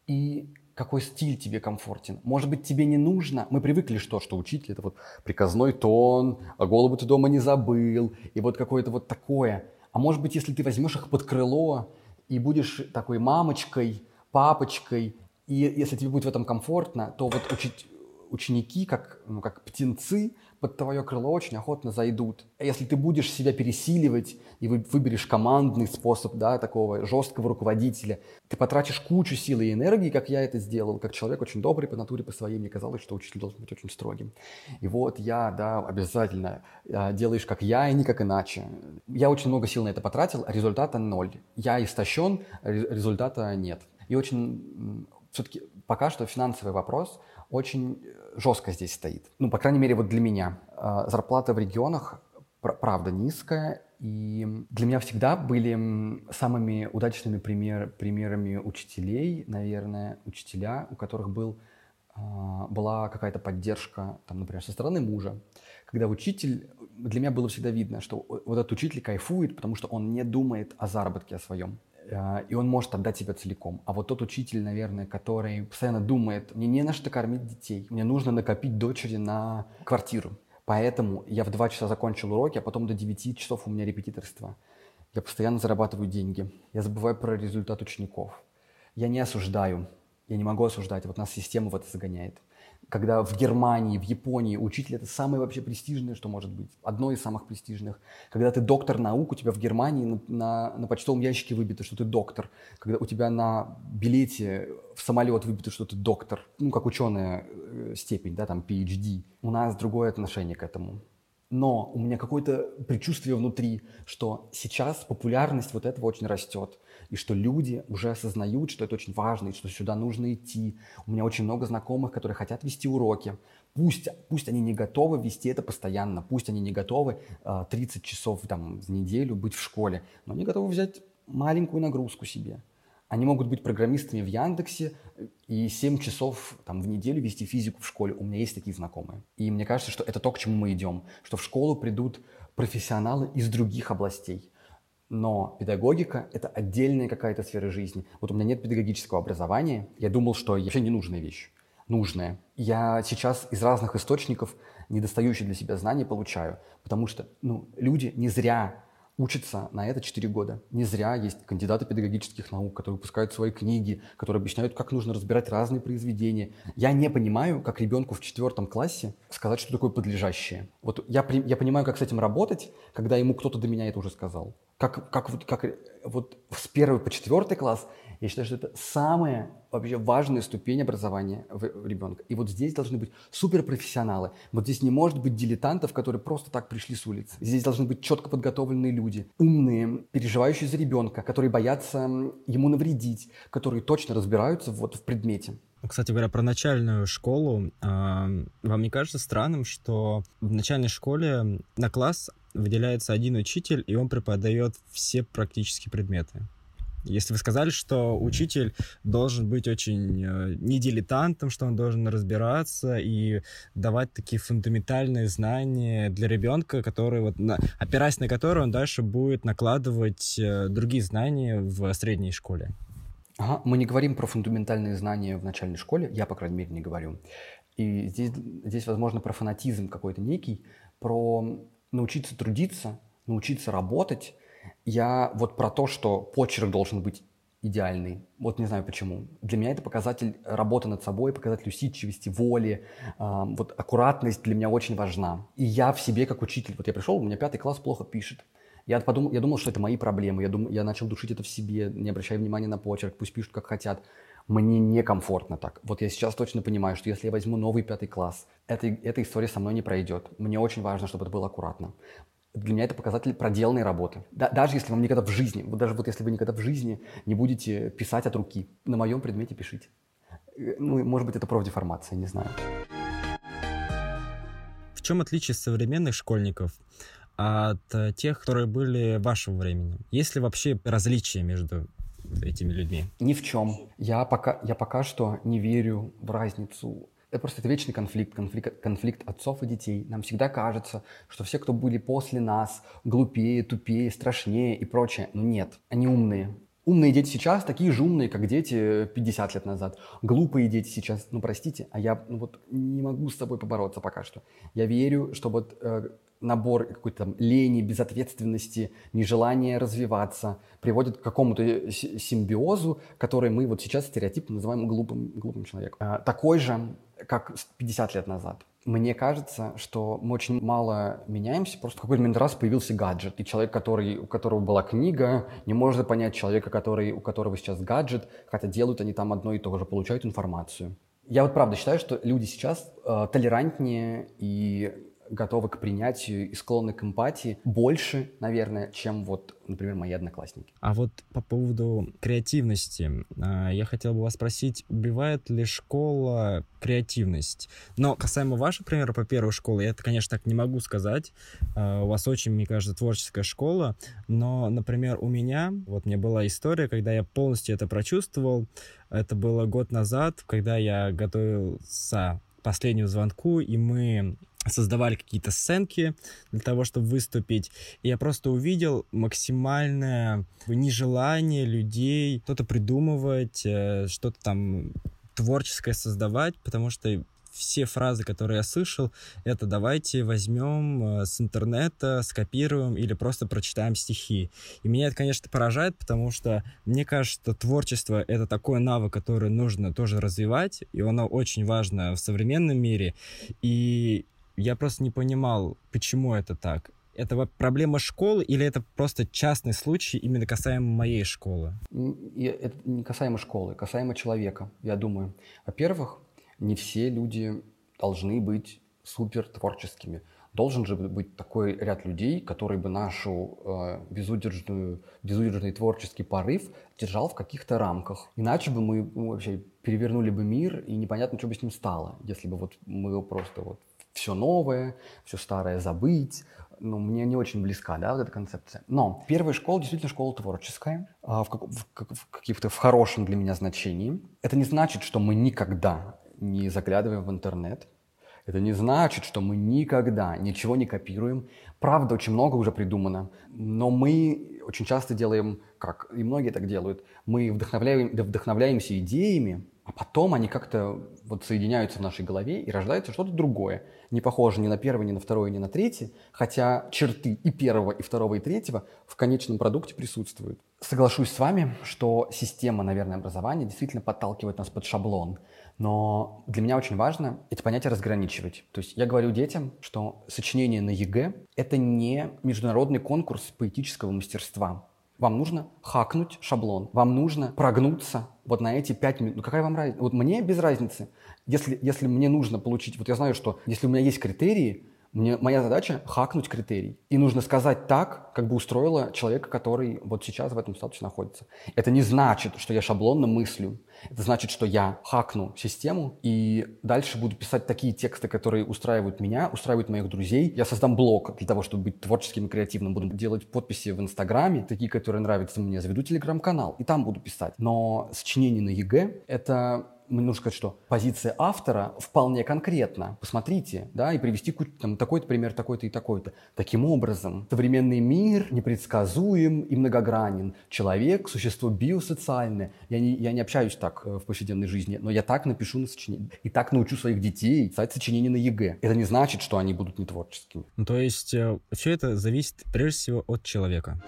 И какой стиль тебе комфортен. Может быть, тебе не нужно. Мы привыкли, что, что учитель это вот приказной тон, а голову ты дома не забыл, и вот какое-то вот такое. А может быть, если ты возьмешь их под крыло и будешь такой мамочкой, папочкой, и если тебе будет в этом комфортно, то вот учить, ученики, как, ну, как птенцы, под твое крыло очень охотно зайдут. А если ты будешь себя пересиливать и вы выберешь командный способ да, такого жесткого руководителя, ты потратишь кучу силы и энергии, как я это сделал, как человек очень добрый по натуре, по своей, мне казалось, что учитель должен быть очень строгим. И вот я, да, обязательно а, делаешь как я и не иначе. Я очень много сил на это потратил, а результата ноль. Я истощен, результата нет. И очень все-таки пока что финансовый вопрос очень жестко здесь стоит. Ну, по крайней мере, вот для меня. А, зарплата в регионах, правда, низкая. И для меня всегда были самыми удачными пример, примерами учителей, наверное, учителя, у которых был, а, была какая-то поддержка, там, например, со стороны мужа. Когда учитель, для меня было всегда видно, что вот этот учитель кайфует, потому что он не думает о заработке о своем э, и он может отдать себя целиком. А вот тот учитель, наверное, который постоянно думает, мне не на что кормить детей, мне нужно накопить дочери на квартиру. Поэтому я в 2 часа закончил уроки, а потом до 9 часов у меня репетиторство. Я постоянно зарабатываю деньги. Я забываю про результат учеников. Я не осуждаю. Я не могу осуждать. Вот нас система в это загоняет когда в Германии, в Японии учитель это самое вообще престижное, что может быть, одно из самых престижных. Когда ты доктор наук, у тебя в Германии на, на, на почтовом ящике выбито, что ты доктор. Когда у тебя на билете в самолет выбито, что ты доктор. Ну, как ученая э, степень, да, там, PhD. У нас другое отношение к этому. Но у меня какое-то предчувствие внутри, что сейчас популярность вот этого очень растет и что люди уже осознают, что это очень важно, и что сюда нужно идти. У меня очень много знакомых, которые хотят вести уроки. Пусть, пусть они не готовы вести это постоянно, пусть они не готовы э, а, 30 часов там, в неделю быть в школе, но они готовы взять маленькую нагрузку себе. Они могут быть программистами в Яндексе и 7 часов там, в неделю вести физику в школе. У меня есть такие знакомые. И мне кажется, что это то, к чему мы идем. Что в школу придут профессионалы из других областей. Но педагогика – это отдельная какая-то сфера жизни. Вот у меня нет педагогического образования. Я думал, что вообще ненужная вещь. Нужная. Я сейчас из разных источников недостающие для себя знания получаю. Потому что ну, люди не зря учатся на это 4 года. Не зря есть кандидаты педагогических наук, которые выпускают свои книги, которые объясняют, как нужно разбирать разные произведения. Я не понимаю, как ребенку в четвертом классе сказать, что такое подлежащее. Вот я, я понимаю, как с этим работать, когда ему кто-то до меня это уже сказал как, как, вот, как вот с первый по четвертый класс, я считаю, что это самая вообще важная ступень образования в, в ребенка. И вот здесь должны быть суперпрофессионалы. Вот здесь не может быть дилетантов, которые просто так пришли с улицы. Здесь должны быть четко подготовленные люди, умные, переживающие за ребенка, которые боятся ему навредить, которые точно разбираются вот в предмете. Кстати говоря, про начальную школу. Вам не кажется странным, что в начальной школе на класс выделяется один учитель, и он преподает все практические предметы? Если вы сказали, что учитель должен быть очень э, не дилетантом, что он должен разбираться и давать такие фундаментальные знания для ребенка, которые вот на, опираясь на которые он дальше будет накладывать э, другие знания в средней школе. Ага, мы не говорим про фундаментальные знания в начальной школе, я, по крайней мере, не говорю. И здесь, здесь возможно, про фанатизм какой-то некий, про научиться трудиться, научиться работать. Я вот про то, что почерк должен быть идеальный. Вот не знаю почему. Для меня это показатель работы над собой, показатель усидчивости, воли. Э, вот аккуратность для меня очень важна. И я в себе как учитель, вот я пришел, у меня пятый класс плохо пишет. Я, подумал, я думал, что это мои проблемы. Я, дум, я начал душить это в себе, не обращая внимания на почерк, пусть пишут как хотят. Мне некомфортно так. Вот я сейчас точно понимаю, что если я возьму новый пятый класс, эта, эта история со мной не пройдет. Мне очень важно, чтобы это было аккуратно. Для меня это показатель проделанной работы. Да, даже если вам никогда в жизни, вот даже вот если вы никогда в жизни не будете писать от руки, на моем предмете пишите. Э, ну, может быть, это профдеформация, не знаю. В чем отличие современных школьников от э, тех, которые были вашего времени? Есть ли вообще различия между этими людьми? Ни в чем. Я пока, я пока что не верю в разницу. Это просто это вечный конфликт, конфликт, конфликт отцов и детей. Нам всегда кажется, что все, кто были после нас, глупее, тупее, страшнее и прочее. Но нет, они умные. Умные дети сейчас такие же умные, как дети 50 лет назад. Глупые дети сейчас, ну простите, а я ну, вот не могу с собой побороться пока что. Я верю, что вот э, набор какой-то там лени, безответственности, нежелания развиваться приводит к какому-то симбиозу, который мы вот сейчас стереотипно называем глупым, глупым человеком. А, такой же, как 50 лет назад. Мне кажется, что мы очень мало меняемся, просто в какой-то момент раз появился гаджет, и человек, который, у которого была книга, не может понять человека, который, у которого сейчас гаджет, хотя делают они там одно и то же, получают информацию. Я вот правда считаю, что люди сейчас э, толерантнее и готовы к принятию и склонны к эмпатии больше, наверное, чем вот, например, мои одноклассники. А вот по поводу креативности, а, я хотел бы вас спросить, убивает ли школа креативность? Но касаемо вашего примера по первой школе, я это, конечно, так не могу сказать. А, у вас очень, мне кажется, творческая школа, но, например, у меня, вот мне была история, когда я полностью это прочувствовал, это было год назад, когда я готовился последнему звонку, и мы создавали какие-то сценки для того, чтобы выступить. И я просто увидел максимальное нежелание людей что-то придумывать, э, что-то там творческое создавать, потому что все фразы, которые я слышал, это давайте возьмем э, с интернета, скопируем или просто прочитаем стихи. И меня это, конечно, поражает, потому что мне кажется, творчество — это такой навык, который нужно тоже развивать, и оно очень важно в современном мире. И я просто не понимал, почему это так. Это проблема школы или это просто частный случай именно касаемо моей школы? Это не касаемо школы, касаемо человека, я думаю. Во-первых, не все люди должны быть супер творческими. Должен же быть такой ряд людей, который бы нашу э, безудержную, безудержный творческий порыв держал в каких-то рамках. Иначе бы мы ну, вообще перевернули бы мир, и непонятно, что бы с ним стало, если бы вот мы просто вот все новое, все старое забыть. Ну, мне не очень близка, да, вот эта концепция. Но первая школа действительно школа творческая, а, в, как, в, в каких-то в хорошем для меня значении. Это не значит, что мы никогда не заглядываем в интернет. Это не значит, что мы никогда ничего не копируем. Правда, очень много уже придумано, но мы очень часто делаем, как и многие так делают, мы вдохновляем, вдохновляемся идеями, а потом они как-то вот соединяются в нашей голове и рождается что-то другое, не похоже ни на первое, ни на второе, ни на третье, хотя черты и первого, и второго, и третьего в конечном продукте присутствуют. Соглашусь с вами, что система, наверное, образования действительно подталкивает нас под шаблон. Но для меня очень важно эти понятия разграничивать. То есть я говорю детям, что сочинение на ЕГЭ — это не международный конкурс поэтического мастерства. Вам нужно хакнуть шаблон, вам нужно прогнуться вот на эти пять минут. Ну какая вам разница? Вот мне без разницы. Если, если мне нужно получить... Вот я знаю, что если у меня есть критерии, мне, моя задача — хакнуть критерий. И нужно сказать так, как бы устроило человека, который вот сейчас в этом статусе находится. Это не значит, что я шаблонно мыслю. Это значит, что я хакну систему и дальше буду писать такие тексты, которые устраивают меня, устраивают моих друзей. Я создам блог для того, чтобы быть творческим и креативным. Буду делать подписи в Инстаграме, такие, которые нравятся мне. Заведу Телеграм-канал и там буду писать. Но сочинение на ЕГЭ — это нужно сказать, что позиция автора вполне конкретна. Посмотрите, да, и привести там такой-то пример, такой-то и такой-то. Таким образом, современный мир непредсказуем и многогранен. Человек – существо биосоциальное. Я не, я не общаюсь так э, в повседневной жизни, но я так напишу на сочинение. И так научу своих детей писать сочинения на ЕГЭ. Это не значит, что они будут не творческими. Ну, то есть э, все это зависит прежде всего от человека.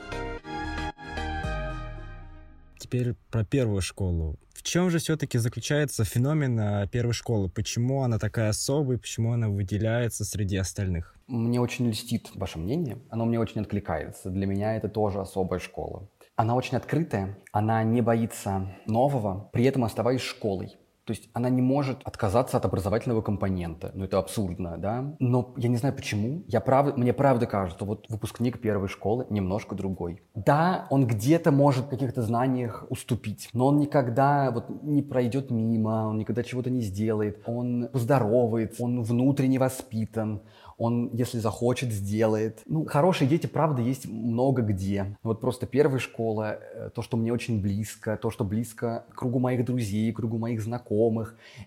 Теперь про первую школу. В чем же все-таки заключается феномен а, первой школы? Почему она такая особая, почему она выделяется среди остальных? Мне очень льстит ваше мнение, оно мне очень откликается. Для меня это тоже особая школа. Она очень открытая, она не боится нового, при этом оставаясь школой. То есть она не может отказаться от образовательного компонента. Ну, это абсурдно, да? Но я не знаю почему. Я прав... Мне правда кажется, вот выпускник первой школы немножко другой. Да, он где-то может в каких-то знаниях уступить, но он никогда вот не пройдет мимо, он никогда чего-то не сделает, он поздоровается, он внутренне воспитан, он, если захочет, сделает. Ну, хорошие дети, правда, есть много где. Вот просто первая школа, э, то, что мне очень близко, то, что близко кругу моих друзей, кругу моих знакомых,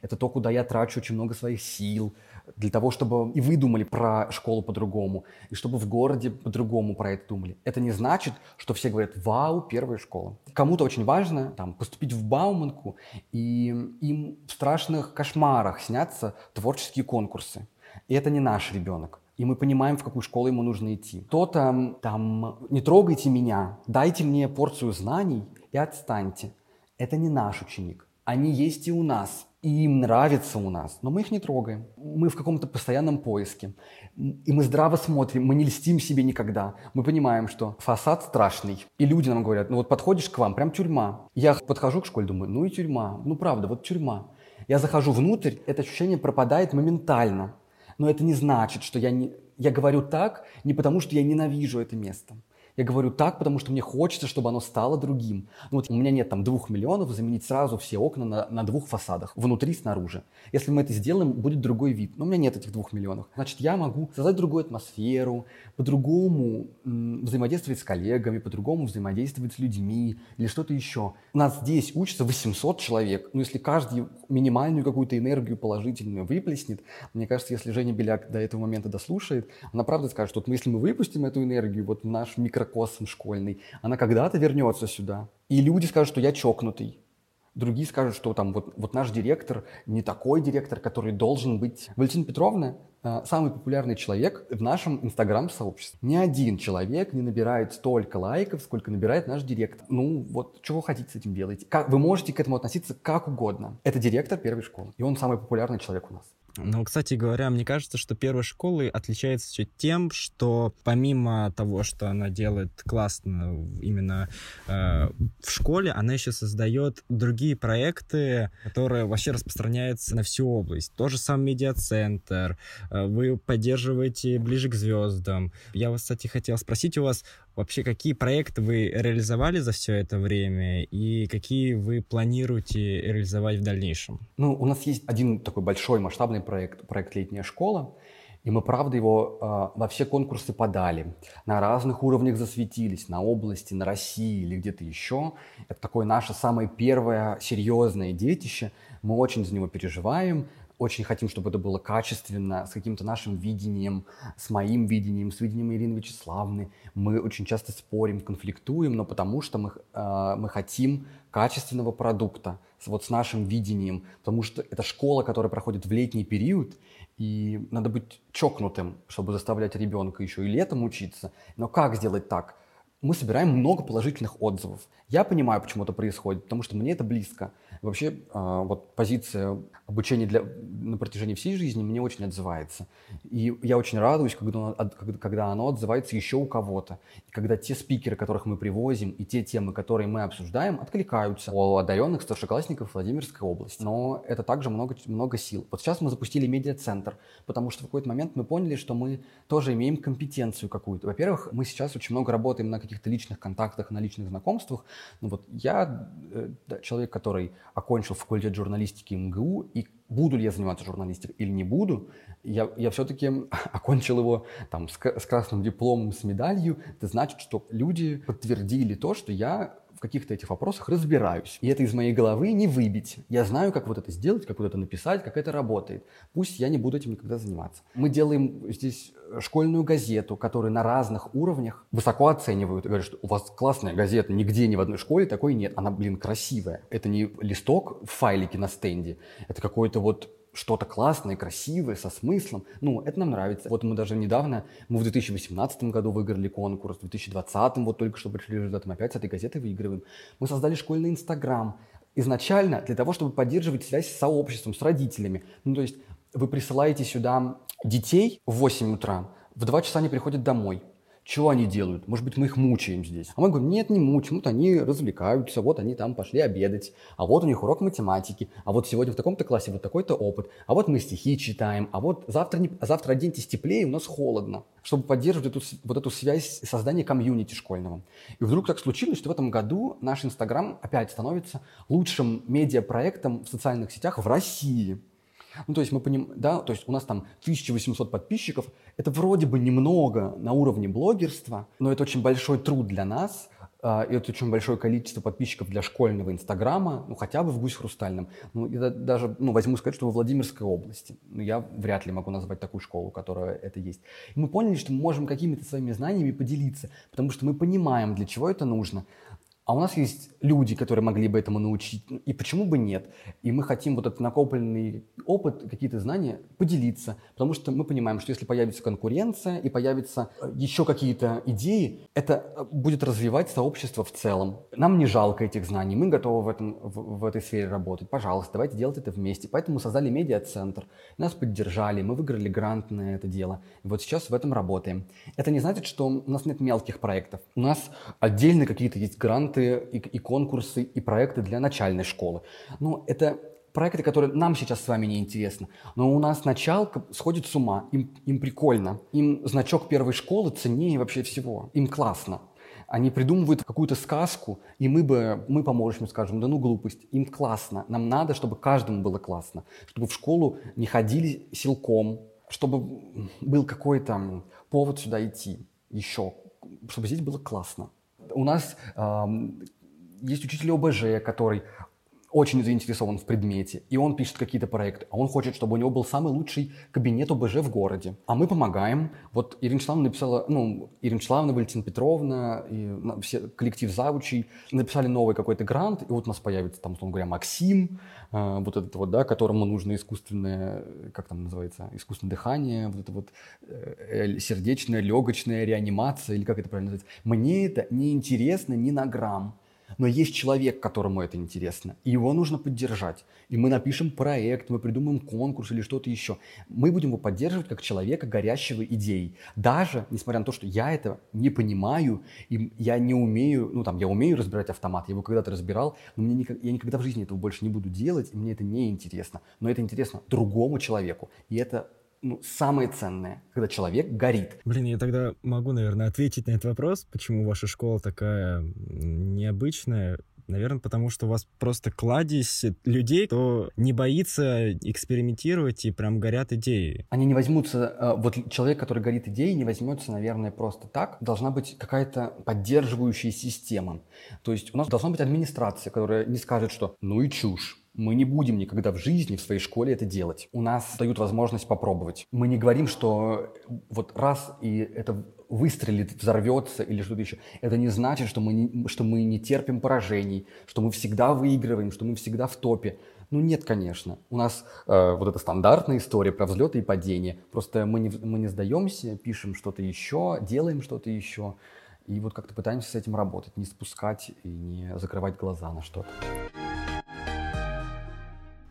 это то, куда я трачу очень много своих сил, для того, чтобы и вы думали про школу по-другому, и чтобы в городе по-другому про это думали. Это не значит, что все говорят «Вау, первая школа». Кому-то очень важно там, поступить в Бауманку, и им в страшных кошмарах снятся творческие конкурсы. И это не наш ребенок. И мы понимаем, в какую школу ему нужно идти. Кто-то там «не трогайте меня, дайте мне порцию знаний и отстаньте». Это не наш ученик. Они есть и у нас, и им нравится у нас, но мы их не трогаем. Мы в каком-то постоянном поиске. И мы здраво смотрим, мы не льстим себе никогда. Мы понимаем, что фасад страшный. И люди нам говорят, ну вот подходишь к вам, прям тюрьма. Я подхожу к школе, думаю, ну и тюрьма. Ну правда, вот тюрьма. Я захожу внутрь, это ощущение пропадает моментально. Но это не значит, что я, не, я говорю так не потому, что я ненавижу это место. Я говорю так, потому что мне хочется, чтобы оно стало другим. Ну, вот у меня нет там двух миллионов заменить сразу все окна на, на двух фасадах, внутри и снаружи. Если мы это сделаем, будет другой вид. Но у меня нет этих двух миллионов. Значит, я могу создать другую атмосферу, по-другому взаимодействовать с коллегами, по-другому взаимодействовать с людьми или что-то еще. У нас здесь учатся 800 человек. Но если каждый минимальную какую-то энергию положительную выплеснет, мне кажется, если Женя Беляк до этого момента дослушает, она правда скажет, что вот если мы выпустим эту энергию вот в наш микрокосм школьный, она когда-то вернется сюда. И люди скажут, что я чокнутый. Другие скажут, что там вот, вот наш директор не такой директор, который должен быть. Валентина Петровна э, самый популярный человек в нашем инстаграм-сообществе. Ни один человек не набирает столько лайков, сколько набирает наш директор. Ну, вот, вы хотите с этим делать? Как, вы можете к этому относиться как угодно. Это директор первой школы, и он самый популярный человек у нас. Ну, кстати говоря, мне кажется, что первая школа отличается все тем, что помимо того, что она делает классно именно э, в школе, она еще создает другие проекты, которые вообще распространяются на всю область. То же самое медиацентр, э, вы поддерживаете ближе к звездам. Я кстати, хотел спросить у вас, Вообще, какие проекты вы реализовали за все это время и какие вы планируете реализовать в дальнейшем? Ну, у нас есть один такой большой масштабный проект, проект «Летняя школа», и мы, правда, его э, во все конкурсы подали, на разных уровнях засветились, на области, на России или где-то еще. Это такое наше самое первое серьезное детище. Мы очень за него переживаем, очень хотим, чтобы это было качественно, с каким-то нашим видением, с моим видением, с видением Ирины Вячеславны. Мы очень часто спорим, конфликтуем, но потому что мы, э, мы хотим качественного продукта, вот с нашим видением, потому что это школа, которая проходит в летний период, и надо быть чокнутым, чтобы заставлять ребенка еще и летом учиться. Но как сделать так? Мы собираем много положительных отзывов. Я понимаю, почему это происходит, потому что мне это близко. Вообще, а, вот позиция обучения для, на протяжении всей жизни мне очень отзывается. И я очень радуюсь, когда, когда оно отзывается еще у кого-то. И когда те спикеры, которых мы привозим, и те темы, которые мы обсуждаем, откликаются у одаренных старшеклассников Владимирской области. Но это также много, много сил. Вот сейчас мы запустили медиацентр, потому что в какой-то момент мы поняли, что мы тоже имеем компетенцию какую-то. Во-первых, мы сейчас очень много работаем на каких-то личных контактах, на личных знакомствах. Ну вот я э, человек, который окончил факультет журналистики МГУ, и буду ли я заниматься журналистикой или не буду, я, я все-таки окончил его там, с, с красным дипломом, с медалью. Это значит, что люди подтвердили то, что я каких-то этих вопросах разбираюсь. И это из моей головы не выбить. Я знаю, как вот это сделать, как вот это написать, как это работает. Пусть я не буду этим никогда заниматься. Мы делаем здесь школьную газету, которую на разных уровнях высоко оценивают. И говорят, что у вас классная газета, нигде ни в одной школе такой нет. Она, блин, красивая. Это не листок в файлике на стенде. Это какой-то вот что-то классное, красивое, со смыслом. Ну, это нам нравится. Вот мы даже недавно, мы в 2018 году выиграли конкурс, в 2020 вот только что пришли результаты, мы опять с этой газетой выигрываем. Мы создали школьный Инстаграм. Изначально для того, чтобы поддерживать связь с сообществом, с родителями. Ну, то есть вы присылаете сюда детей в 8 утра, в 2 часа они приходят домой. Чего они делают? Может быть, мы их мучаем здесь. А мы говорим, нет, не мучаем, вот они развлекаются, вот они там пошли обедать, а вот у них урок математики, а вот сегодня в таком-то классе вот такой-то опыт, а вот мы стихи читаем, а вот завтра, не, завтра оденьтесь теплее, у нас холодно. Чтобы поддерживать эту, вот эту связь создания комьюнити школьного. И вдруг так случилось, что в этом году наш Инстаграм опять становится лучшим медиапроектом в социальных сетях в России. Ну, то есть мы понимаем, да, то есть у нас там 1800 подписчиков, это вроде бы немного на уровне блогерства, но это очень большой труд для нас, а, и это очень большое количество подписчиков для школьного Инстаграма, ну, хотя бы в «Гусь хрустальном». Ну, я даже, ну, возьму сказать, что во Владимирской области. Ну, я вряд ли могу назвать такую школу, которая это есть. И мы поняли, что мы можем какими-то своими знаниями поделиться, потому что мы понимаем, для чего это нужно. А у нас есть люди, которые могли бы этому научить, и почему бы нет? И мы хотим вот этот накопленный опыт, какие-то знания поделиться, потому что мы понимаем, что если появится конкуренция и появятся э, еще какие-то идеи, это э, будет развивать сообщество в целом. Нам не жалко этих знаний, мы готовы в, этом, в, в этой сфере работать. Пожалуйста, давайте делать это вместе. Поэтому создали медиацентр, нас поддержали, мы выиграли грант на это дело. И вот сейчас в этом работаем. Это не значит, что у нас нет мелких проектов. У нас отдельно какие-то есть гранты, гранты и, и конкурсы, и проекты для начальной школы. Ну, это проекты, которые нам сейчас с вами не интересны. Но у нас началка сходит с ума. Им, им прикольно. Им значок первой школы ценнее вообще всего. Им классно. Они придумывают какую-то сказку, и мы бы, мы поможем, скажем, да ну глупость, им классно. Нам надо, чтобы каждому было классно, чтобы в школу не ходили силком, чтобы был какой-то повод сюда идти еще, чтобы здесь было классно. У нас э, есть учитель ОБЖ, который очень заинтересован в предмете, и он пишет какие-то проекты, а он хочет, чтобы у него был самый лучший кабинет ОБЖ в городе. А мы помогаем. Вот Ирина Члавна написала, ну, Ирина Члавна, Валентина Петровна, и все, коллектив завучей написали новый какой-то грант, и вот у нас появится там, условно говоря, Максим, э, вот этот вот, да, которому нужно искусственное, как там называется, искусственное дыхание, вот это вот э, сердечная, легочная реанимация, или как это правильно называется. Мне это не интересно ни на грамм. Но есть человек, которому это интересно, и его нужно поддержать. И мы напишем проект, мы придумаем конкурс или что-то еще. Мы будем его поддерживать как человека, горящего идеей. Даже несмотря на то, что я это не понимаю, и я не умею, ну там, я умею разбирать автомат, я его когда-то разбирал, но мне никак, я никогда в жизни этого больше не буду делать, и мне это не интересно. Но это интересно другому человеку. И это ну, самое ценное, когда человек горит. Блин, я тогда могу, наверное, ответить на этот вопрос, почему ваша школа такая необычная. Наверное, потому что у вас просто кладезь людей, кто не боится экспериментировать и прям горят идеи. Они не возьмутся, э, вот человек, который горит идеей, не возьмется, наверное, просто так. Должна быть какая-то поддерживающая система. То есть у нас должна быть администрация, которая не скажет, что ну и чушь мы не будем никогда в жизни в своей школе это делать. У нас дают возможность попробовать. Мы не говорим, что вот раз и это выстрелит, взорвется или что-то еще. Это не значит, что мы не, что мы не терпим поражений, что мы всегда выигрываем, что мы всегда в топе. Ну нет, конечно. У нас э, вот эта стандартная история про взлеты и падения. Просто мы не, мы не сдаемся, пишем что-то еще, делаем что-то еще. И вот как-то пытаемся с этим работать, не спускать и не закрывать глаза на что-то.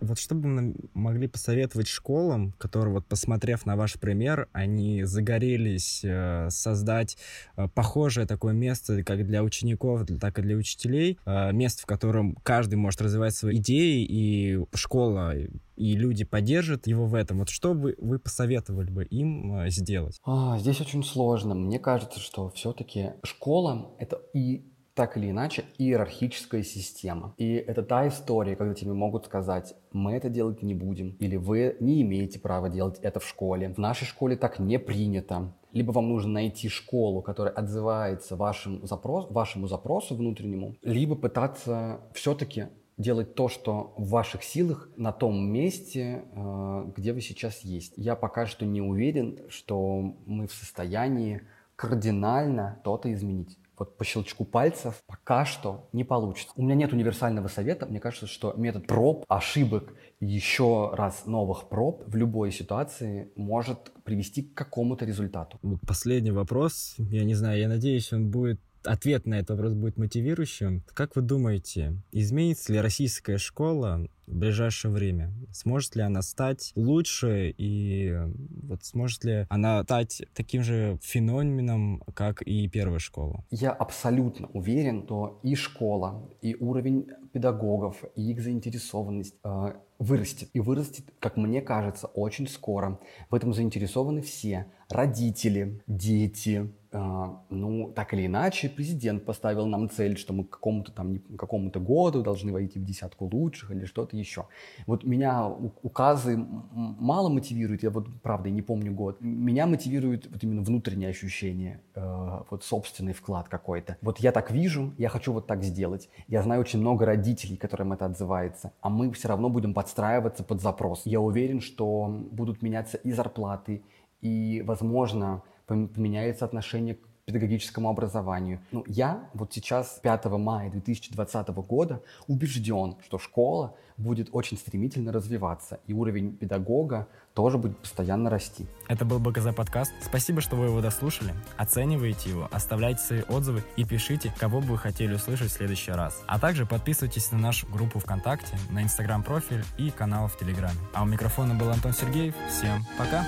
Вот что бы мы могли посоветовать школам, которые, вот посмотрев на ваш пример, они загорелись э, создать э, похожее такое место как для учеников, так и для учителей, э, место, в котором каждый может развивать свои идеи, и школа и люди поддержат его в этом. Вот что бы вы посоветовали бы им э, сделать? А, здесь очень сложно. Мне кажется, что все-таки школа — это и так или иначе иерархическая система. И это та история, когда тебе могут сказать, мы это делать не будем, или вы не имеете права делать это в школе. В нашей школе так не принято. Либо вам нужно найти школу, которая отзывается вашим запрос, вашему запросу внутреннему, либо пытаться все-таки делать то, что в ваших силах на том месте, э, где вы сейчас есть. Я пока что не уверен, что мы в состоянии кардинально то-то изменить вот по щелчку пальцев пока что не получится. У меня нет универсального совета. Мне кажется, что метод проб, ошибок, еще раз новых проб в любой ситуации может привести к какому-то результату. Последний вопрос. Я не знаю, я надеюсь, он будет ответ на этот вопрос будет мотивирующим. Как вы думаете, изменится ли российская школа в ближайшее время? Сможет ли она стать лучше и вот сможет ли она стать таким же феноменом, как и первая школа? Я абсолютно уверен, что и школа, и уровень педагогов, и их заинтересованность э, вырастет. И вырастет, как мне кажется, очень скоро. В этом заинтересованы все. Родители, дети, а, ну, так или иначе, президент поставил нам цель, что мы к какому-то там, к какому-то году должны войти в десятку лучших или что-то еще. Вот меня указы мало мотивируют, я вот, правда, не помню год. Меня мотивирует вот именно внутреннее ощущение, э, вот собственный вклад какой-то. Вот я так вижу, я хочу вот так сделать. Я знаю очень много родителей, которым это отзывается, а мы все равно будем подстраиваться под запрос. Я уверен, что будут меняться и зарплаты, и, возможно, поменяется отношение к педагогическому образованию. Ну, я вот сейчас, 5 мая 2020 года, убежден, что школа будет очень стремительно развиваться, и уровень педагога тоже будет постоянно расти. Это был БКЗ подкаст. Спасибо, что вы его дослушали. Оценивайте его, оставляйте свои отзывы и пишите, кого бы вы хотели услышать в следующий раз. А также подписывайтесь на нашу группу ВКонтакте, на Инстаграм-профиль и канал в Телеграме. А у микрофона был Антон Сергеев. Всем пока!